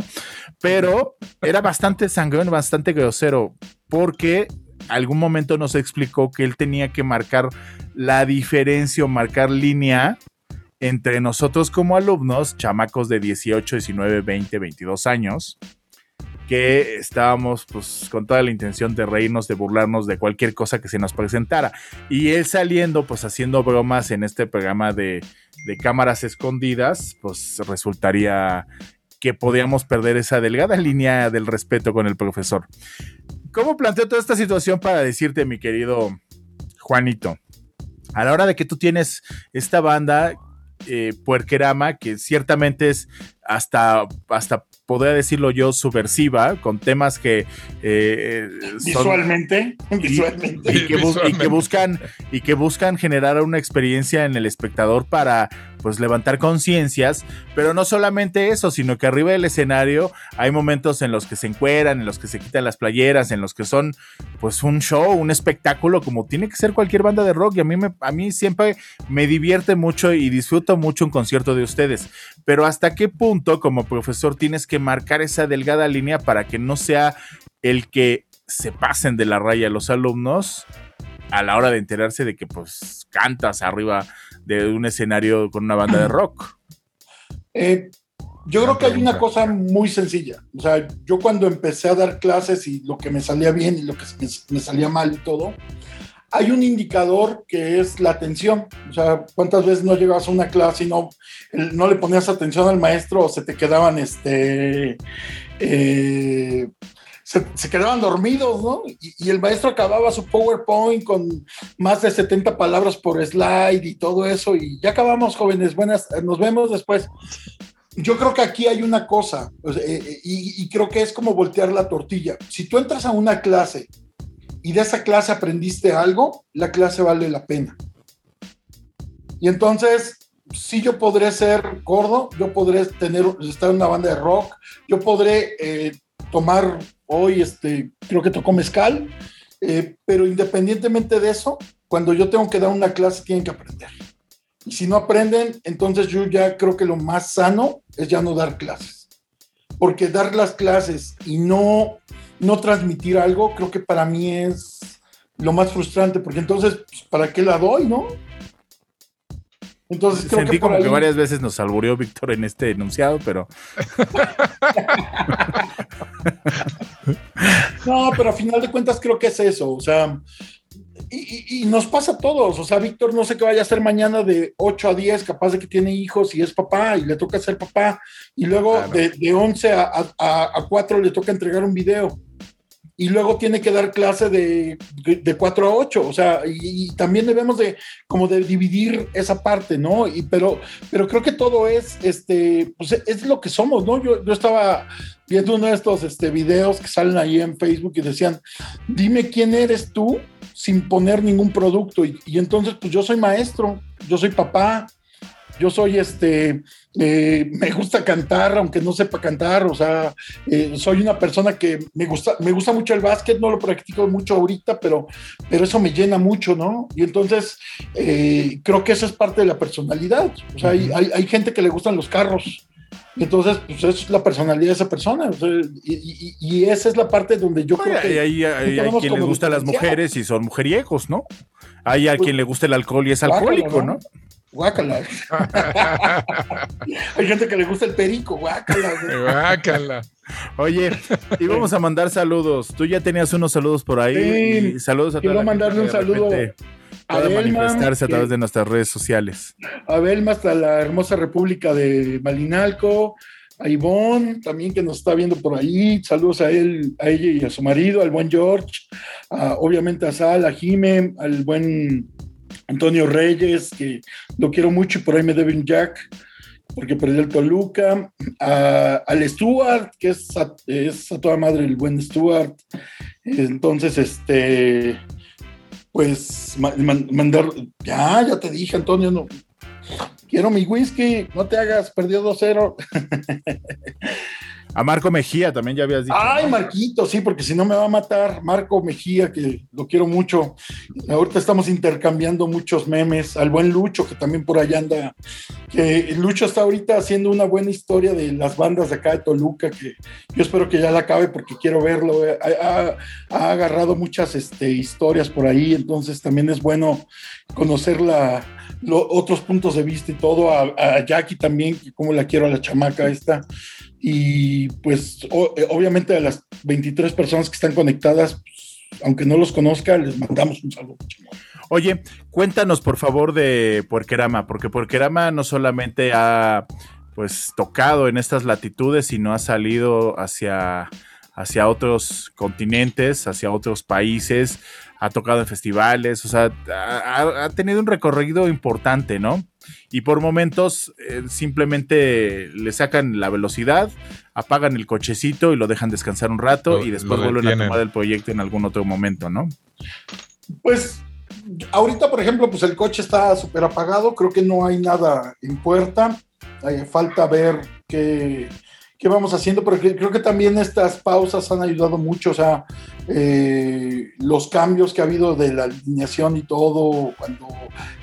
Pero era bastante sangrón, bastante grosero, porque algún momento nos explicó que él tenía que marcar la diferencia o marcar línea entre nosotros como alumnos, chamacos de 18, 19, 20, 22 años, que estábamos pues con toda la intención de reírnos, de burlarnos de cualquier cosa que se nos presentara. Y él saliendo pues haciendo bromas en este programa de, cámaras escondidas, pues resultaría que podíamos perder esa delgada línea del respeto con el profesor. ¿Cómo planteo toda esta situación para decirte, mi querido Juanito? A la hora de que tú tienes esta banda eh, puerquerama, que ciertamente es hasta, hasta podría decirlo yo, subversiva, con temas que eh, son- Visualmente, visualmente. y que, bus- y que Visualmente. buscan y que buscan generar una experiencia en el espectador para pues levantar conciencias, pero no solamente eso, sino que arriba del escenario hay momentos en los que se encueran, en los que se quitan las playeras, en los que son pues un show, un espectáculo como tiene que ser cualquier banda de rock. Y a mí me a mí siempre me divierte mucho y disfruto mucho un concierto de ustedes, pero hasta qué punto como profesor tienes que marcar esa delgada línea para que no sea el que se pasen de la raya los alumnos a la hora de enterarse de que pues cantas arriba de un escenario con una banda de rock. Eh, yo creo que hay una cosa muy sencilla. O sea, yo cuando empecé a dar clases y lo que me salía bien y lo que me, me salía mal y todo, hay un indicador que es la atención. O sea, ¿cuántas veces no llegabas a una clase y no, el- no le ponías atención al maestro o se te quedaban, este, eh, se, quedaban dormidos, ¿no? Y, el maestro acababa su PowerPoint con más de 70 palabras por slide y todo eso. Y ya acabamos, jóvenes. Buenas, nos vemos después. Yo creo que aquí hay una cosa, eh, eh, y, y creo que es como voltear la tortilla. Si tú entras a una clase y de esa clase aprendiste algo, la clase vale la pena. Y entonces, sí yo podré ser gordo, yo podré tener, estar en una banda de rock, yo podré eh, tomar hoy, este, creo que tocó mezcal, eh, pero independientemente de eso, cuando yo tengo que dar una clase, tienen que aprender. Y si no aprenden, entonces yo ya creo que lo más sano es ya no dar clases. Porque dar las clases y no, no transmitir algo, creo que para mí es lo más frustrante, porque entonces, pues, ¿para qué la doy, no? Entonces creo Sentí que como que varias veces nos alburió Víctor en este enunciado, pero No, pero a final de cuentas creo que es eso, o sea, y, y- y nos pasa a todos, o sea, Víctor no sé qué vaya a hacer mañana de 8 a 10, capaz de que tiene hijos y es papá y le toca ser papá, y luego Claro. de, de 11 a, a, a 4 le toca entregar un video, y luego tiene que dar clase de, de 4 a 8, o sea, y, también debemos de como de dividir esa parte, ¿no? Y, pero, pero creo que todo es, este, pues es lo que somos, ¿no? Yo, yo estaba viendo uno de estos este, videos que salen ahí en Facebook y decían, dime quién eres tú sin poner ningún producto. Y, y entonces, pues yo soy maestro, yo soy papá, Yo soy este, eh, me gusta cantar, aunque no sepa cantar, o sea, eh, soy una persona que me gusta, me gusta mucho el básquet, no lo practico mucho ahorita, pero, pero eso me llena mucho, ¿no? Y entonces eh, creo que eso es parte de la personalidad. O sea, hay, hay, hay gente que le gustan los carros. Entonces, pues es la personalidad de esa persona. O sea, y, y, y, esa es la parte donde yo creo que. Hay, hay, hay quien le gusta a las mujeres y son mujeriegos, ¿no? Hay a pues, quien le gusta el alcohol y es alcohólico, ¿no? ¿no? Guácala. Hay gente que le gusta el perico, guácala. Guácala. Oye, y vamos a mandar saludos. Tú ya tenías unos saludos por ahí. Sí, saludos a Quiero mandarle un saludo a manifestarse a través de nuestras redes sociales. A Belma hasta la hermosa República de Malinalco, a Ivonne también que nos está viendo por ahí, saludos a él, a ella y a su marido, al buen George, a, obviamente a Sal, a Jime, al buen Antonio Reyes, que lo quiero mucho y por ahí me deben Jack, porque perdió el Toluca, a, al Stuart, que es a, es a toda madre el buen Stuart, entonces este pues mandar, ya, ya te dije, Antonio, no, quiero mi whisky, no te hagas, perdió 2-0. A Marco Mejía también ya habías dicho. Ay, Marquito, sí, porque si no me va a matar. Marco Mejía, que lo quiero mucho. Ahorita estamos intercambiando muchos memes. Al buen Lucho, que también por allá anda. Que Lucho está ahorita haciendo una buena historia de las bandas de acá de Toluca, que yo espero que ya la acabe porque quiero verlo. Ha, agarrado muchas este, historias por ahí, entonces también es bueno conocer la, otros puntos de vista y todo. A, a Jackie también, que como la quiero a la chamaca esta y pues o, obviamente a las 23 personas que están conectadas, pues, aunque no los conozca, les mandamos un saludo. Oye, cuéntanos por favor de Puerquerama, porque Puerquerama no solamente ha pues tocado en estas latitudes, sino ha salido hacia, hacia otros continentes, hacia otros países, ha tocado en festivales, o sea, ha, ha tenido un recorrido importante, ¿no? y por momentos eh, simplemente le sacan la velocidad, apagan el cochecito y lo dejan descansar un rato lo, y después vuelven a tomar el proyecto en algún otro momento, ¿no? Pues ahorita, por ejemplo, pues el coche está súper apagado, creo que no hay nada en puerta, hay falta ver qué, qué vamos haciendo, pero creo que también estas pausas han ayudado mucho, o sea, eh, los cambios que ha habido de la alineación y todo, cuando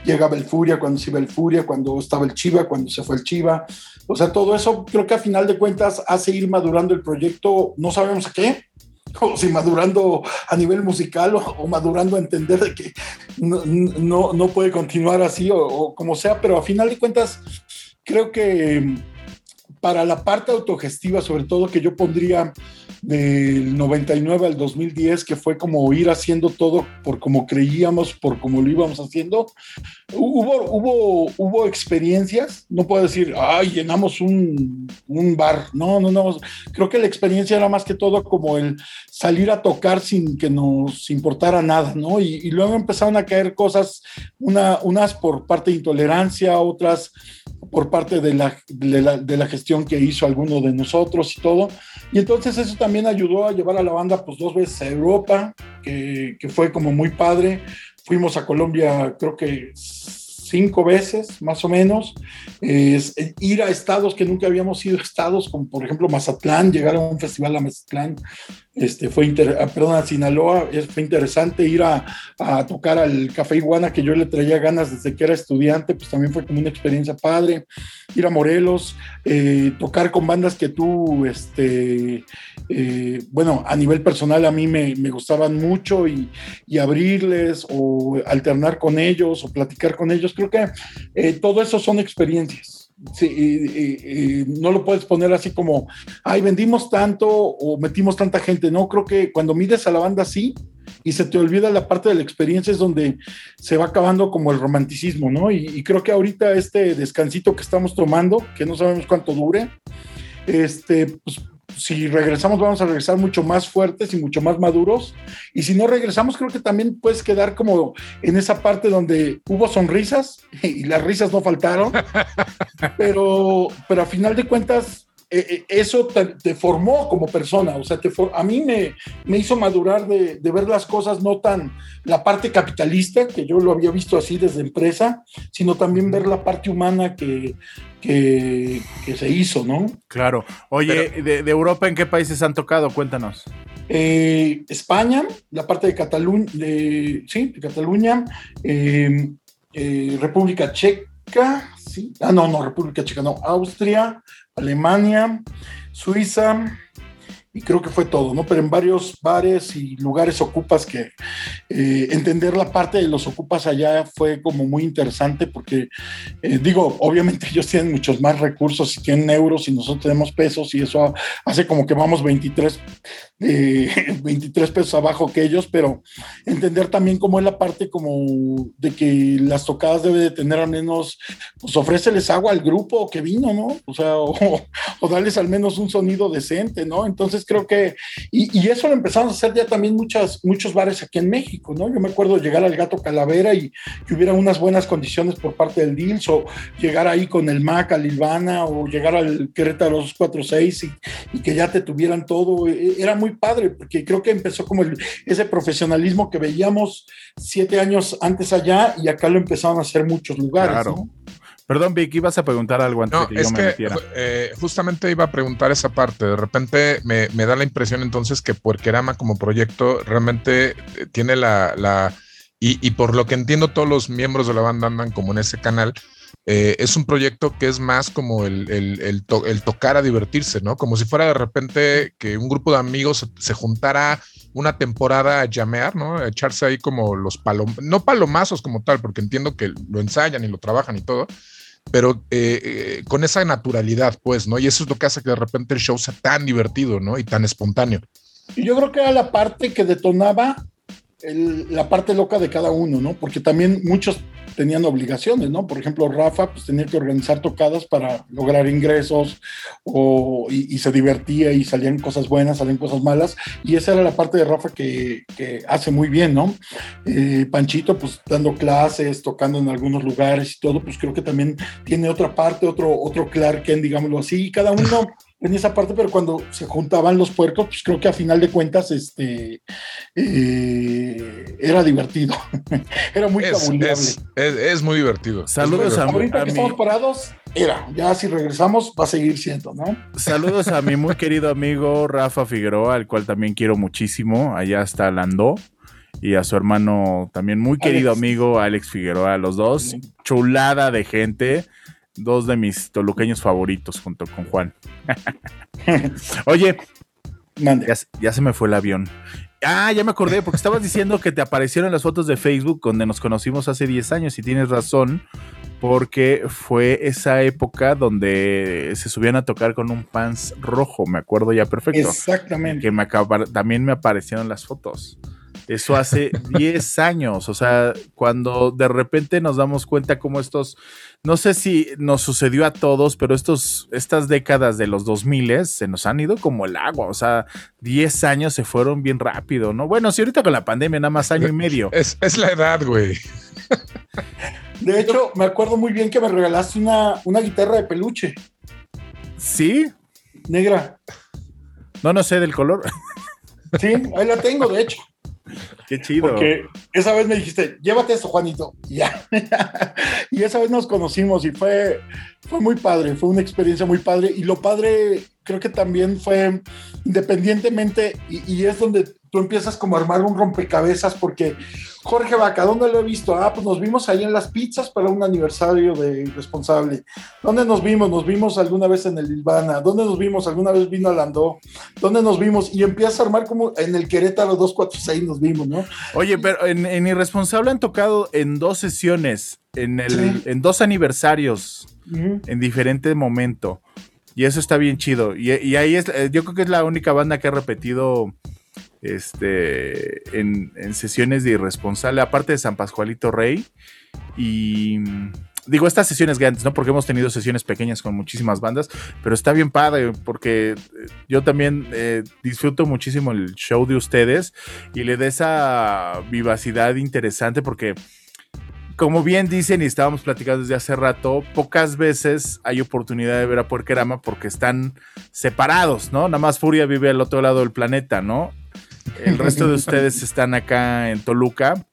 llega Belfuria, cuando se iba el Furia, cuando estaba el Chiva, cuando se fue el Chiva, o sea, todo eso creo que a final de cuentas hace ir madurando el proyecto, no sabemos a qué, o si madurando a nivel musical o, o madurando a entender de que no, no, no puede continuar así o, o como sea, pero a final de cuentas creo que para la parte autogestiva, sobre todo que yo pondría del 99 al 2010, que fue como ir haciendo todo por como creíamos, por como lo íbamos haciendo, hubo, hubo, hubo experiencias, no puedo decir, ay, llenamos un, un bar, no, no, no, creo que la experiencia era más que todo como el salir a tocar sin que nos importara nada, ¿no? Y, luego empezaron a caer cosas, una, unas por parte de intolerancia, otras por parte de la, de la, gestión que hizo alguno de nosotros y todo. Y entonces eso también ayudó a llevar a la banda pues dos veces a Europa, que, que fue como muy padre. Fuimos a Colombia creo que cinco veces más o menos, ir a estados que nunca habíamos ido estados, como por ejemplo Mazatlán, llegar a un festival a Mazatlán, este, fue inter, perdón, a Sinaloa, fue interesante ir a, a, tocar al Café Iguana, que yo le traía ganas desde que era estudiante, pues también fue como una experiencia padre, ir a Morelos, eh, tocar con bandas que tú, este, eh, bueno, a nivel personal a mí me, me gustaban mucho y, y, abrirles o alternar con ellos o platicar con ellos, creo que eh, todo eso son experiencias. No lo puedes poner así como, ay, vendimos tanto o metimos tanta gente. No, creo que cuando mides a la banda así y se te olvida la parte de la experiencia es donde se va acabando como el romanticismo, ¿no? Y, y creo que ahorita este descansito que estamos tomando, que no sabemos cuánto dure, este, pues si regresamos vamos a regresar mucho más fuertes y mucho más maduros. Y si no regresamos, creo que también puedes quedar como en esa parte donde hubo sonrisas y las risas no faltaron. pero, pero a final de cuentas, eso te, formó como persona, o sea, te a mí me, me hizo madurar de, de, ver las cosas no tan la parte capitalista, que yo lo había visto así desde empresa, sino también ver la parte humana que, que, que se hizo, ¿no? Claro. Oye, de, Europa, ¿en qué países han tocado? Cuéntanos. Eh, España, la parte de Cataluña, de, sí, de Cataluña, República Checa, sí, ah, no, no, República Checa, no, Austria, Alemania, Suiza, y creo que fue todo, ¿no? Pero en varios bares y lugares ocupas que eh, entender la parte de los ocupas allá fue como muy interesante porque, eh, digo, obviamente ellos tienen muchos más recursos y tienen euros y nosotros tenemos pesos y eso hace como que vamos 23, 23 pesos abajo que ellos, pero entender también cómo es la parte como de que las tocadas debe de tener al menos, pues ofréceles agua al grupo que vino, ¿no? O sea, o, o darles al menos un sonido decente, ¿no? Entonces, creo que, y, eso lo empezamos a hacer ya también muchas, muchos bares aquí en México, ¿no? Yo me acuerdo llegar al Gato Calavera y que hubiera unas buenas condiciones por parte del Deals, o llegar ahí con el MAC, al Ilvana, o llegar al Querétaro 246 y, y que ya te tuvieran todo. E, era muy padre, porque creo que empezó como ese profesionalismo que veíamos siete años antes allá y acá lo empezaron a hacer muchos lugares, ¿no? Perdón, Vicky, ibas a preguntar algo antes de que yo me metiera. Eh, justamente iba a preguntar esa parte. De repente me, da la impresión entonces que Puerquerama como proyecto realmente eh, tiene la... y, por lo que entiendo, todos los miembros de la banda andan como en ese canal. Eh, es un proyecto que es más como el, el, tocar a divertirse, ¿no? Como si fuera de repente que un grupo de amigos se, juntara una temporada a llamear, ¿no? A echarse ahí como los palom, no palomazos como tal, porque entiendo que lo ensayan y lo trabajan y todo, pero eh, eh, con esa naturalidad, pues, ¿no? Y eso es lo que hace que de repente el show sea tan divertido, ¿no? Y tan espontáneo. Yo creo que era la parte que detonaba la parte loca de cada uno, ¿no? Porque también muchos tenían obligaciones, ¿no? Por ejemplo, Rafa pues tenía que organizar tocadas para lograr ingresos o, y, se divertía y salían cosas buenas, salían cosas malas y esa era la parte de Rafa que, que hace muy bien, ¿no? Eh, Panchito pues dando clases, tocando en algunos lugares y todo, pues creo que también tiene otra parte, otro, otro Clark Kent, digámoslo así, y cada uno en esa parte, pero cuando se juntaban los puercos, pues creo que a final de cuentas este, eh, era divertido. era muy es, es, muy divertido. Saludos a, Ahorita que estamos parados, era. Ya si regresamos, va a seguir siendo, ¿no? Saludos a mi muy querido amigo Rafa Figueroa, al cual también quiero muchísimo. Allá está Landó. Y a su hermano, también muy querido amigo, Alex Figueroa, los dos. Chulada de gente dos de mis toluqueños favoritos junto con Juan. Oye, ya, se me fue el avión. Ah, ya me acordé, porque estabas diciendo que te aparecieron las fotos de Facebook donde nos conocimos hace 10 años y tienes razón, porque fue esa época donde se subían a tocar con un pants rojo, me acuerdo ya perfecto. Exactamente. Que me también me aparecieron las fotos. Eso hace 10 años, o sea, cuando de repente nos damos cuenta cómo estos no sé si nos sucedió a todos, pero estos, estas décadas de los 2000 se nos han ido como el agua. O sea, 10 años se fueron bien rápido, ¿no? Bueno, si ahorita con la pandemia nada más año y medio. Es, la edad, güey. De hecho, me acuerdo muy bien que me regalaste una, una guitarra de peluche. ¿Sí? Negra. No, no sé del color. Sí, ahí la tengo, de hecho. Qué chido. Porque esa vez me dijiste, llévate esto, Juanito. Y ya. y esa vez nos conocimos y fue, fue muy padre, fue una experiencia muy padre. Y lo padre creo que también fue independientemente, y, es donde tú empiezas como a armar un rompecabezas, porque Jorge Vaca, ¿dónde lo he visto? Ah, pues nos vimos ahí en las pizzas para un aniversario de Irresponsable. ¿Dónde nos vimos? Nos vimos alguna vez en el Ilvana. ¿Dónde nos vimos? Alguna vez vino a Landó. ¿Dónde nos vimos? Y empiezas a armar como en el Querétaro 246 nos vimos, ¿no? Oye, pero en, Irresponsable han tocado en dos sesiones, en, el, en dos aniversarios, en diferente momento. Y eso está bien chido. Y, ahí es, eh, yo creo que es la única banda que ha repetido este en, sesiones de irresponsable, aparte de San Pascualito Rey. Y digo, estas sesiones grandes, ¿no? Porque hemos tenido sesiones pequeñas con muchísimas bandas, pero está bien padre porque eh, yo también eh, disfruto muchísimo el show de ustedes y le da esa vivacidad interesante porque como bien dicen y estábamos platicando desde hace rato, pocas veces hay oportunidad de ver a Puerquerama porque están separados, ¿no? Nada más Furia vive al otro lado del planeta, ¿no? El resto de ustedes están acá en Toluca,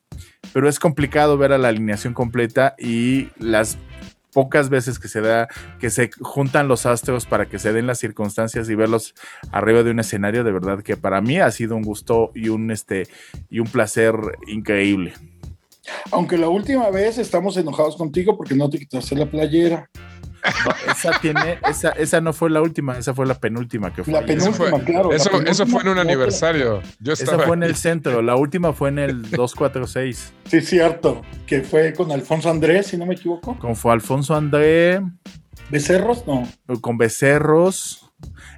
pero es complicado ver a la alineación completa y las pocas veces que se da, que se juntan los astros para que se den las circunstancias y verlos arriba de un escenario, de verdad que para mí ha sido un gusto y un este y un placer increíble. Aunque la última vez estamos enojados contigo porque no te quitaste la playera esa tiene, esa, esa no fue la última, esa fue la penúltima que fue. La penúltima, claro. Eso, eso fue en un aniversario. Yo esa fue en el centro, la última fue en el 246. Sí, cierto, que fue con Alfonso Andrés, si no me equivoco. Con fue Alfonso Andrés. ¿Becerros? No. Con Becerros.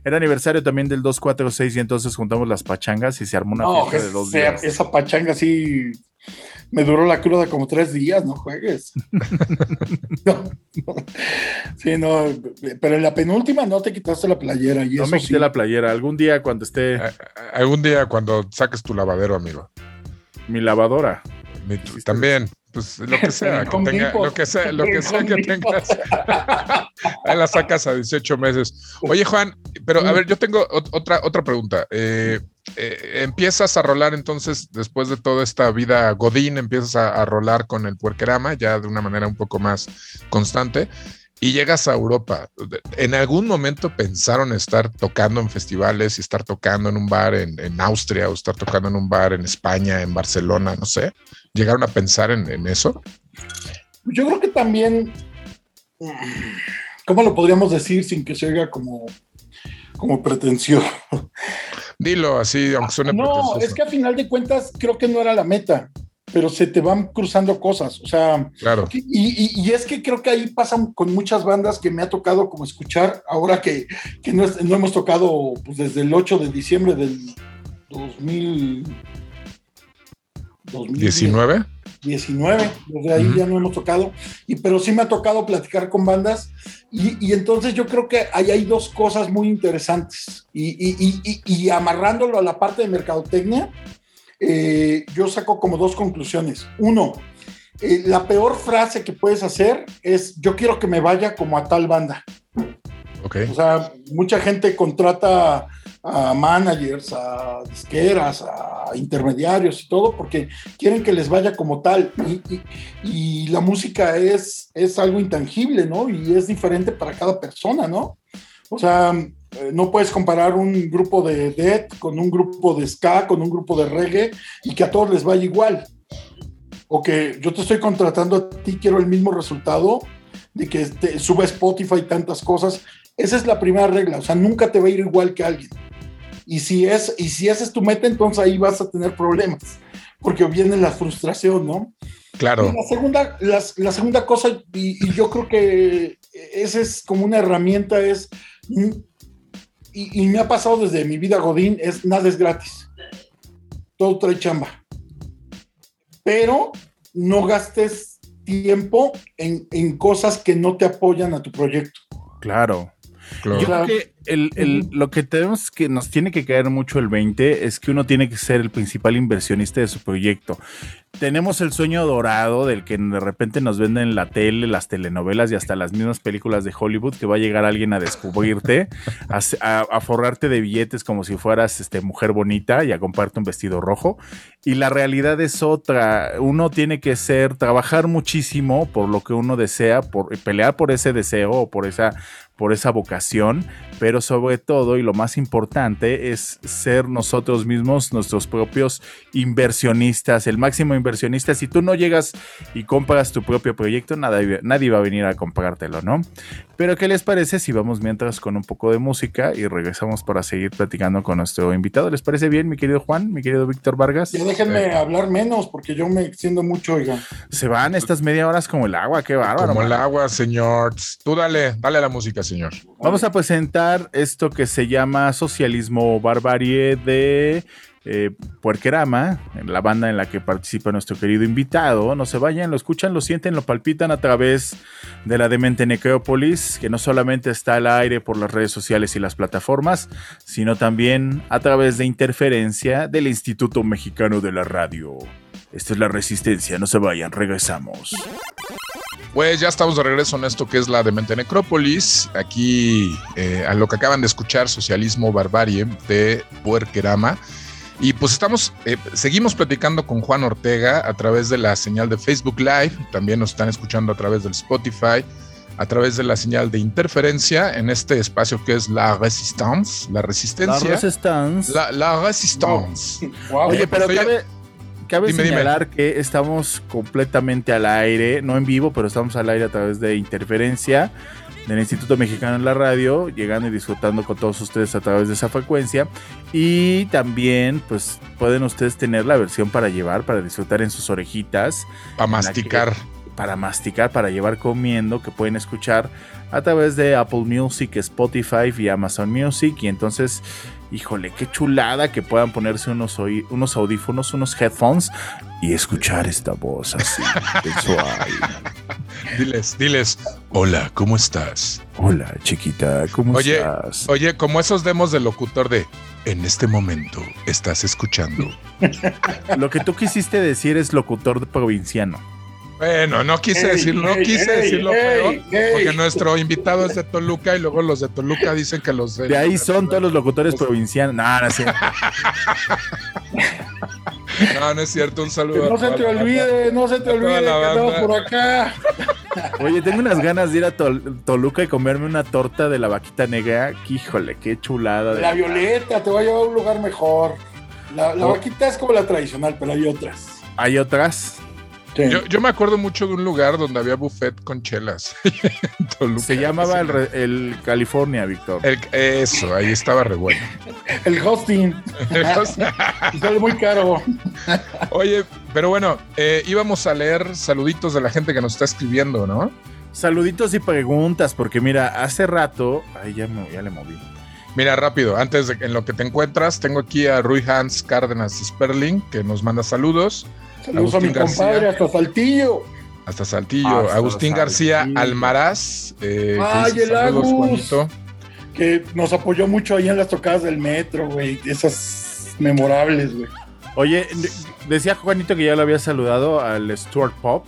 Era aniversario también del 246 y entonces juntamos las pachangas y se armó una fiesta de dos días. Esa pachanga sí me duró la cruda como tres días, no juegues. Sí, no, pero en la penúltima no te quitaste la playera. Y no me quité la playera. Algún día cuando esté. algún día cuando saques tu lavadero, amigo. Mi lavadora. también. Pues lo que sea, que tenga, lo que sea, lo que sea que tengas. Ahí la sacas a 18 meses. Oye, Juan, pero a ver, yo tengo otra, otra pregunta. Eh, eh, empiezas a rolar entonces, después de toda esta vida Godín, empiezas a, rolar con el puerquerama ya de una manera un poco más constante y llegas a Europa. ¿En algún momento pensaron estar tocando en festivales y estar tocando en un bar en, en Austria o estar tocando en un bar en España, en Barcelona, no sé? ¿Llegaron a pensar en, eso? Yo creo que también, ¿cómo lo podríamos decir sin que se oiga como, como pretensión? Dilo así, aunque suene No, es que a final de cuentas creo que no era la meta, pero se te van cruzando cosas, o sea, claro. Y, y, es que creo que ahí pasan con muchas bandas que me ha tocado como escuchar, ahora que, que no, no, hemos tocado pues, desde el 8 de diciembre del 2000. 19. 19, desde ahí ya no hemos tocado, y, pero sí me ha tocado platicar con bandas y, entonces yo creo que ahí hay dos cosas muy interesantes y, amarrándolo a la parte de mercadotecnia, eh, yo saco como dos conclusiones. Uno, eh, la peor frase que puedes hacer es yo quiero que me vaya como a tal banda. Okay. O sea, mucha gente contrata a managers, a disqueras, a intermediarios y todo, porque quieren que les vaya como tal. Y, la música es, es algo intangible, ¿no? Y es diferente para cada persona, ¿no? O sea, eh, no puedes comparar un grupo de death con un grupo de ska, con un grupo de reggae y que a todos les vaya igual. O que yo te estoy contratando a ti, quiero el mismo resultado de que te sube Spotify tantas cosas. Esa es la primera regla, o sea, nunca te va a ir igual que alguien. Y si, es, y si esa es tu meta, entonces ahí vas a tener problemas, porque viene la frustración, ¿no? Claro. la segunda, la, segunda cosa, y, yo creo que esa es como una herramienta, es, y, me ha pasado desde mi vida Godín, es nada es gratis. Todo trae chamba. Pero no gastes tiempo en, en cosas que no te apoyan a tu proyecto. Claro. Yo creo que el, lo que tenemos que nos tiene que caer mucho el 20 es que uno tiene que ser el principal inversionista de su proyecto. Tenemos el sueño dorado del que de repente nos venden la tele, las telenovelas y hasta las mismas películas de Hollywood que va a llegar alguien a descubrirte, a, forrarte de billetes como si fueras este, mujer bonita y a comprarte un vestido rojo. Y la realidad es otra. Uno tiene que ser, trabajar muchísimo por lo que uno desea, por pelear por ese deseo o por esa por esa vocación, pero sobre todo y lo más importante es ser nosotros mismos nuestros propios inversionistas, el máximo inversionista. Si tú no llegas y compras tu propio proyecto, nada, nadie va a venir a comprártelo, ¿no? Pero ¿qué les parece si vamos mientras con un poco de música y regresamos para seguir platicando con nuestro invitado? ¿Les parece bien, mi querido Juan, mi querido Víctor Vargas? Ya déjenme hablar menos porque yo me extiendo mucho, oigan. Se van estas media horas como el agua, qué bárbaro. Como el agua, señor. Tú dale, dale a la música, señor. Vamos a presentar esto que se llama Socialismo Barbarie de eh, Puerquerama, en la banda en la que participa nuestro querido invitado. No se vayan, lo escuchan, lo sienten, lo palpitan a través de la demente Necrópolis, que no solamente está al aire por las redes sociales y las plataformas, sino también a través de interferencia del Instituto Mexicano de la Radio. Esto es la resistencia, no se vayan, regresamos. Pues ya estamos de regreso en esto que es la Demente Necrópolis. Aquí eh, a lo que acaban de escuchar, Socialismo Barbarie de Puerquerama. Y pues estamos, eh, seguimos platicando con Juan Ortega a través de la señal de Facebook Live. También nos están escuchando a través del Spotify, a través de la señal de interferencia en este espacio que es la Resistance, la resistencia. La Resistance. La, la Resistance. Wow. Oye, pero Oye, cabe, cabe dime, dime. señalar que estamos completamente al aire, no en vivo, pero estamos al aire a través de interferencia del Instituto Mexicano de la Radio, llegando y disfrutando con todos ustedes a través de esa frecuencia. Y también, pues, pueden ustedes tener la versión para llevar, para disfrutar en sus orejitas, Para masticar. para masticar, para llevar comiendo, que pueden escuchar a través de Apple Music, Spotify y Amazon Music. Y entonces, híjole, qué chulada que puedan ponerse unos, unos audífonos, unos headphones y escuchar esta voz así, de suave. Diles, diles, hola, ¿cómo estás? Hola, chiquita, ¿cómo Oye, estás? Oye, como esos demos del locutor de en este momento estás escuchando. Lo que tú quisiste decir es locutor de provinciano. Bueno, no quise Ey, decirlo, no quise ey, decirlo ey, porque nuestro invitado es de Toluca y luego los de Toluca dicen que los De ahí son todos los locutores provincianos. No, no sé. No, no es cierto, un Que saludo. no a se te olvide, no se te olvide la que andamos por acá. Oye, tengo unas ganas de ir a Tol- Toluca y comerme una torta de la vaquita negra. que, Híjole, qué chulada. de La violeta te va a llevar a un lugar mejor. La, la Oh. vaquita es como la tradicional, pero hay otras. Hay otras. Sí. Yo, yo me acuerdo mucho de un lugar donde había buffet con chelas. Toluca. Se llamaba el, el California, Víctor. El- eso, ahí estaba re bueno. El hosting y sale muy caro. Oye, pero bueno, eh, íbamos a leer saluditos de la gente que nos está escribiendo, ¿no? Saluditos y preguntas, porque mira, hace rato. Ay, ya, me- ya le moví. Mira, rápido, antes de en lo que te encuentras, tengo aquí a Rui Hans Cárdenas Sperling, que nos manda saludos. Saludos a mi Agustín García. compadre hasta Saltillo. Hasta Saltillo. Hasta Agustín García. Almaraz. eh, que Ay, dice, el saludos, Agus". Juanito. Que nos apoyó mucho ahí en las tocadas del metro, güey. Esas memorables, güey. Oye, de- decía Juanito que ya lo había saludado al Stuart Pop.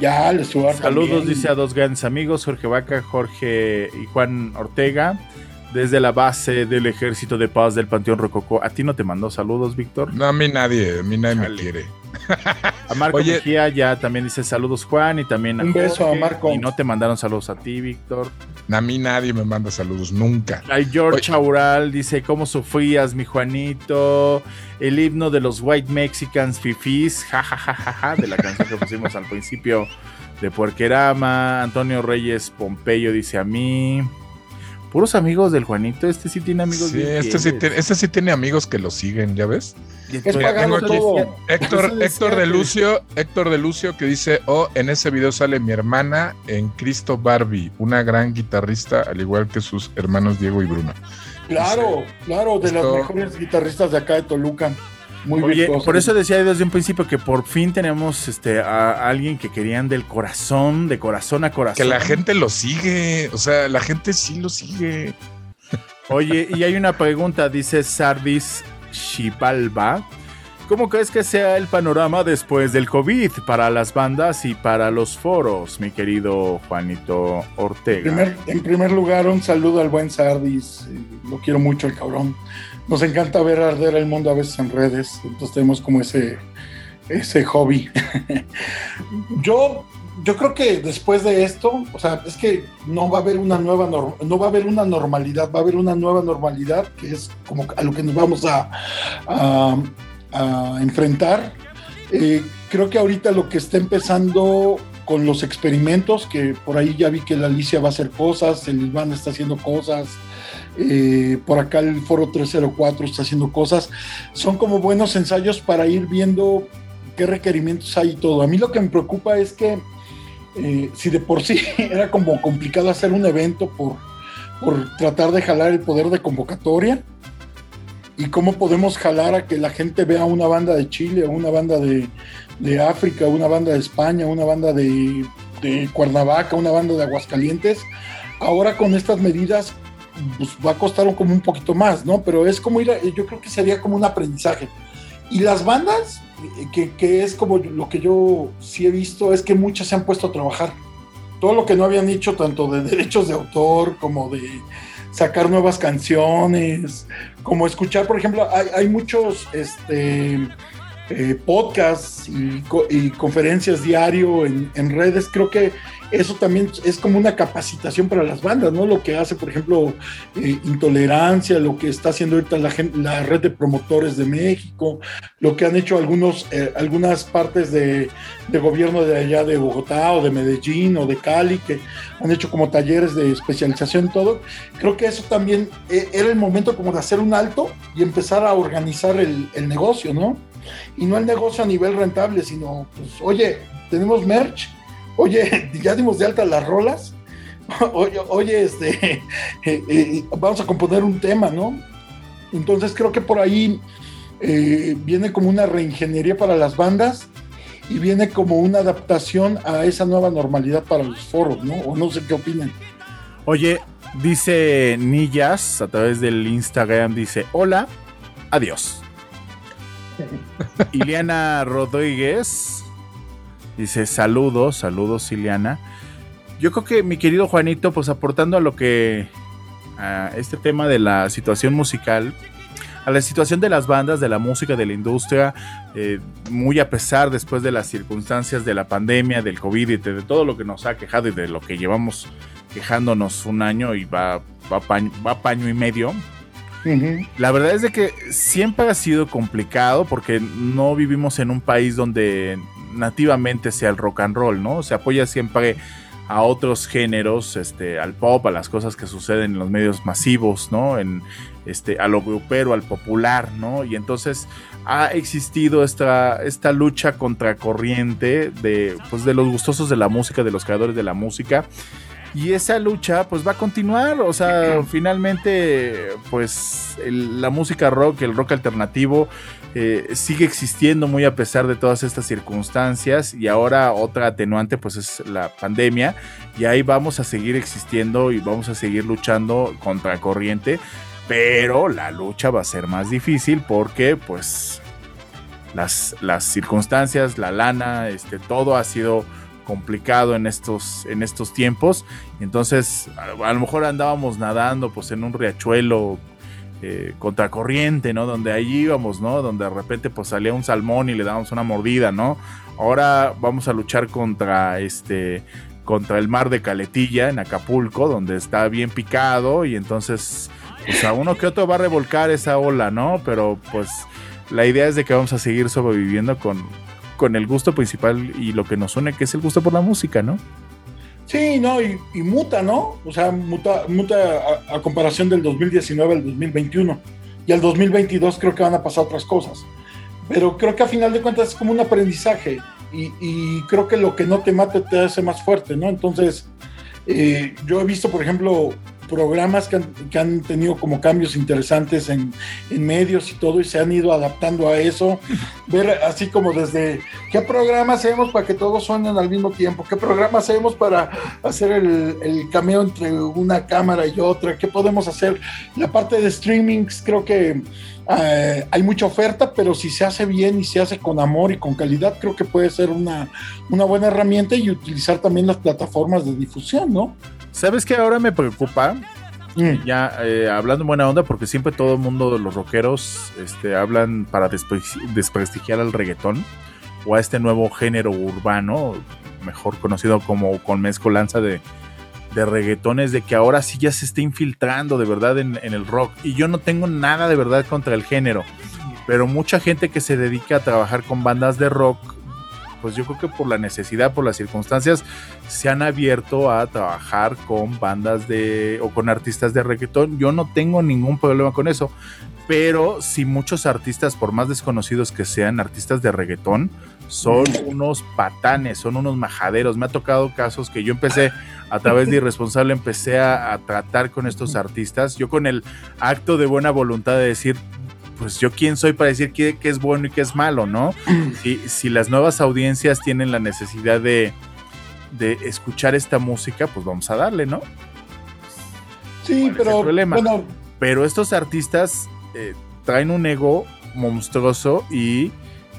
Ya, les subo Saludos, dice a dos grandes amigos, Jorge Vaca, Jorge y Juan Ortega, desde la base del Ejército de Paz del Panteón Rococó. ¿A ti no te mandó saludos, Víctor? No, a mí nadie, a mí nadie me quiere. A Marco Oye. Mejía ya también dice saludos, Juan, y también a Un beso a Marco. Y no te mandaron saludos a ti, Víctor. A mí nadie me manda saludos, nunca. Hay George Oye. Aural, dice, ¿cómo sufrías, mi Juanito? El himno de los White Mexicans Fifis, jajajaja, de la canción que pusimos al principio de Puerquerama. Antonio Reyes Pompeyo dice a mí. Puros amigos del Juanito, este sí tiene amigos Sí, bien este sí, tiene, este sí tiene amigos que lo siguen, ¿ya ves? Entonces- Mira, tengo aquí- todo. Héctor, Héctor de Lucio, Héctor de Lucio que dice, oh, en ese video sale mi hermana en Cristo Barbie, una gran guitarrista, al igual que sus hermanos Diego y Bruno. Claro, claro, de las Esto- mejores guitarristas de acá de Toluca. Muy Oye, virtuosos. por eso decía desde un principio que por fin tenemos este, a alguien que querían del corazón, de corazón a corazón. Que la gente lo sigue, o sea, la gente sí lo sigue. Oye, y hay una pregunta, dice Sardis Shipalba. ¿Cómo crees que sea el panorama después del COVID para las bandas y para los foros, mi querido Juanito En Ortega? primer, en primer lugar, un saludo al buen Sardis. Lo quiero mucho, el cabrón. Nos encanta ver arder el mundo a veces en redes. Entonces tenemos como ese, ese hobby. yo, yo creo que después de esto, o sea, es que no va a haber una nueva no va a haber una normalidad, va a haber una nueva normalidad que es como a lo que nos vamos a, a- a enfrentar. Eh, creo que ahorita lo que está empezando con los experimentos, que por ahí ya vi que la Alicia va a hacer cosas, el Iván está haciendo cosas, eh, por acá el Foro 304 está haciendo cosas, son como buenos ensayos para ir viendo qué requerimientos hay y todo. A mí lo que me preocupa es que eh, si de por sí era como complicado hacer un evento por, por tratar de jalar el poder de convocatoria, y cómo podemos jalar a que la gente vea una banda de Chile, una banda de, de África, una banda de España, una banda de, de Cuernavaca, una banda de Aguascalientes. Ahora con estas medidas pues, va a costar como un poquito más, ¿no? Pero es como ir, a- yo creo que sería como un aprendizaje. Y las bandas, que, que, es como lo que yo sí he visto, es que muchas se han puesto a trabajar. Todo lo que no habían hecho, tanto de derechos de autor como de sacar nuevas canciones, como escuchar, por ejemplo, hay, hay muchos este, eh, podcasts y, conferencias diario en, redes, creo que eso también es como una capacitación para las bandas, ¿no? Lo que hace, por ejemplo, eh, Intolerancia, lo que está haciendo ahorita la, la, red de promotores de México, lo que han hecho algunos, eh, algunas partes de, gobierno de allá de Bogotá o de Medellín o de Cali, que han hecho como talleres de especialización todo. Creo que eso también era el momento como de hacer un alto y empezar a organizar el, el negocio, ¿no? y no el negocio a nivel rentable, sino, pues, oye, tenemos merch, oye, ya dimos de alta las rolas, oye, oye este, eh, eh, vamos a componer un tema, ¿no? Entonces creo que por ahí eh, viene como una reingeniería para las bandas y viene como una adaptación a esa nueva normalidad para los foros, ¿no? O no sé qué opinan. Oye, dice Nillas a través del Instagram, dice, hola, adiós. Iliana Rodríguez dice saludos, saludos Iliana. Yo creo que mi querido Juanito, pues aportando a lo que a este tema de la situación musical, a la situación de las bandas, de la música, de la industria, eh, muy a pesar después de las circunstancias de la pandemia, del COVID y de, todo lo que nos ha quejado y de lo que llevamos quejándonos un año y va, va, va paño y medio. La verdad es de que siempre ha sido complicado porque no vivimos en un país donde nativamente sea el rock and roll, ¿no? Se apoya siempre a otros géneros, este, al pop, a las cosas que suceden en los medios masivos, ¿no? En, este, a lo grupero, al popular, ¿no? Y entonces ha existido esta, esta lucha contracorriente de, pues, de los gustosos de la música, de los creadores de la música y esa lucha pues va a continuar, o sea, finalmente pues la música rock, el rock alternativo eh, sigue existiendo muy a pesar de todas estas circunstancias y ahora otra atenuante pues es la pandemia y ahí vamos a seguir existiendo y vamos a seguir luchando contra corriente, pero la lucha va a ser más difícil porque pues las, las circunstancias, la lana, este, todo ha sido complicado en estos, en estos tiempos. Entonces, a, lo mejor andábamos nadando pues en un riachuelo eh, contracorriente, ¿no? Donde allí íbamos, ¿no? Donde de repente pues salía un salmón y le dábamos una mordida, ¿no? Ahora vamos a luchar contra este contra el mar de Caletilla en Acapulco, donde está bien picado y entonces pues a uno que otro va a revolcar esa ola, ¿no? Pero pues la idea es de que vamos a seguir sobreviviendo con, con el gusto principal y lo que nos une, que es el gusto por la música, ¿no? Sí, no, y, muta, ¿no? O sea, muta, muta a, comparación del 2019 al 2021. Y al 2022 creo que van a pasar otras cosas. Pero creo que a final de cuentas es como un aprendizaje. Y, creo que lo que no te mate te hace más fuerte, ¿no? Entonces, eh, yo he visto, por ejemplo, programas que han, que han, tenido como cambios interesantes en, en, medios y todo y se han ido adaptando a eso. Ver así como desde qué programa hacemos para que todos suenen al mismo tiempo, qué programa hacemos para hacer el, el cameo entre una cámara y otra, qué podemos hacer. La parte de streamings creo que eh, hay mucha oferta, pero si se hace bien y se hace con amor y con calidad, creo que puede ser una, una buena herramienta y utilizar también las plataformas de difusión, ¿no? ¿Sabes qué ahora me preocupa? Mm. Ya eh, hablando en buena onda, porque siempre todo el mundo de los rockeros este, hablan para desprestigiar al reggaetón o a este nuevo género urbano, mejor conocido como con mezcolanza de, de reggaetones, de que ahora sí ya se está infiltrando de verdad en, en, el rock. Y yo no tengo nada de verdad contra el género, pero mucha gente que se dedica a trabajar con bandas de rock pues yo creo que por la necesidad, por las circunstancias, se han abierto a trabajar con bandas de o con artistas de reggaetón. Yo no tengo ningún problema con eso, pero si muchos artistas, por más desconocidos que sean, artistas de reggaetón, son unos patanes, son unos majaderos. Me ha tocado casos que yo empecé a través de irresponsable, empecé a, a tratar con estos artistas. Yo con el acto de buena voluntad de decir, pues yo quién soy para decir qué, es bueno y qué es malo, ¿no? Si, si, las nuevas audiencias tienen la necesidad de, de, escuchar esta música, pues vamos a darle, ¿no? Sí, pero Bueno. Pero estos artistas eh, traen un ego monstruoso y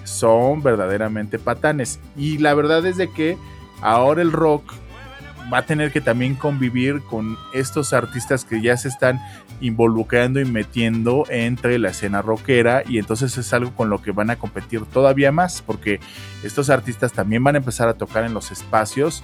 son verdaderamente patanes. Y la verdad es de que ahora el rock va a tener que también convivir con estos artistas que ya se están involucrando y metiendo entre la escena rockera y entonces es algo con lo que van a competir todavía más porque estos artistas también van a empezar a tocar en los espacios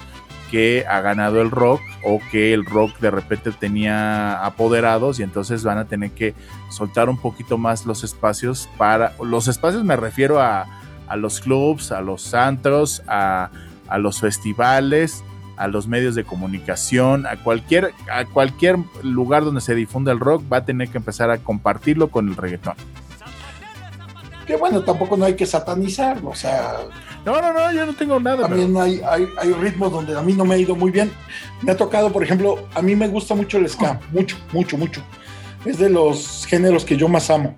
que ha ganado el rock o que el rock de repente tenía apoderados y entonces van a tener que soltar un poquito más los espacios para los espacios me refiero a, a los clubs, a los antros, a, a los festivales a los medios de comunicación, a cualquier, a cualquier lugar donde se difunda el rock, va a tener que empezar a compartirlo con el reggaetón. Que bueno, tampoco no hay que satanizarlo, o sea. No, no, no, yo no tengo nada. También hay, hay, hay, ritmos donde a mí no me ha ido muy bien. Me ha tocado, por ejemplo, a mí me gusta mucho el ska, mucho, mucho, mucho. Es de los géneros que yo más amo.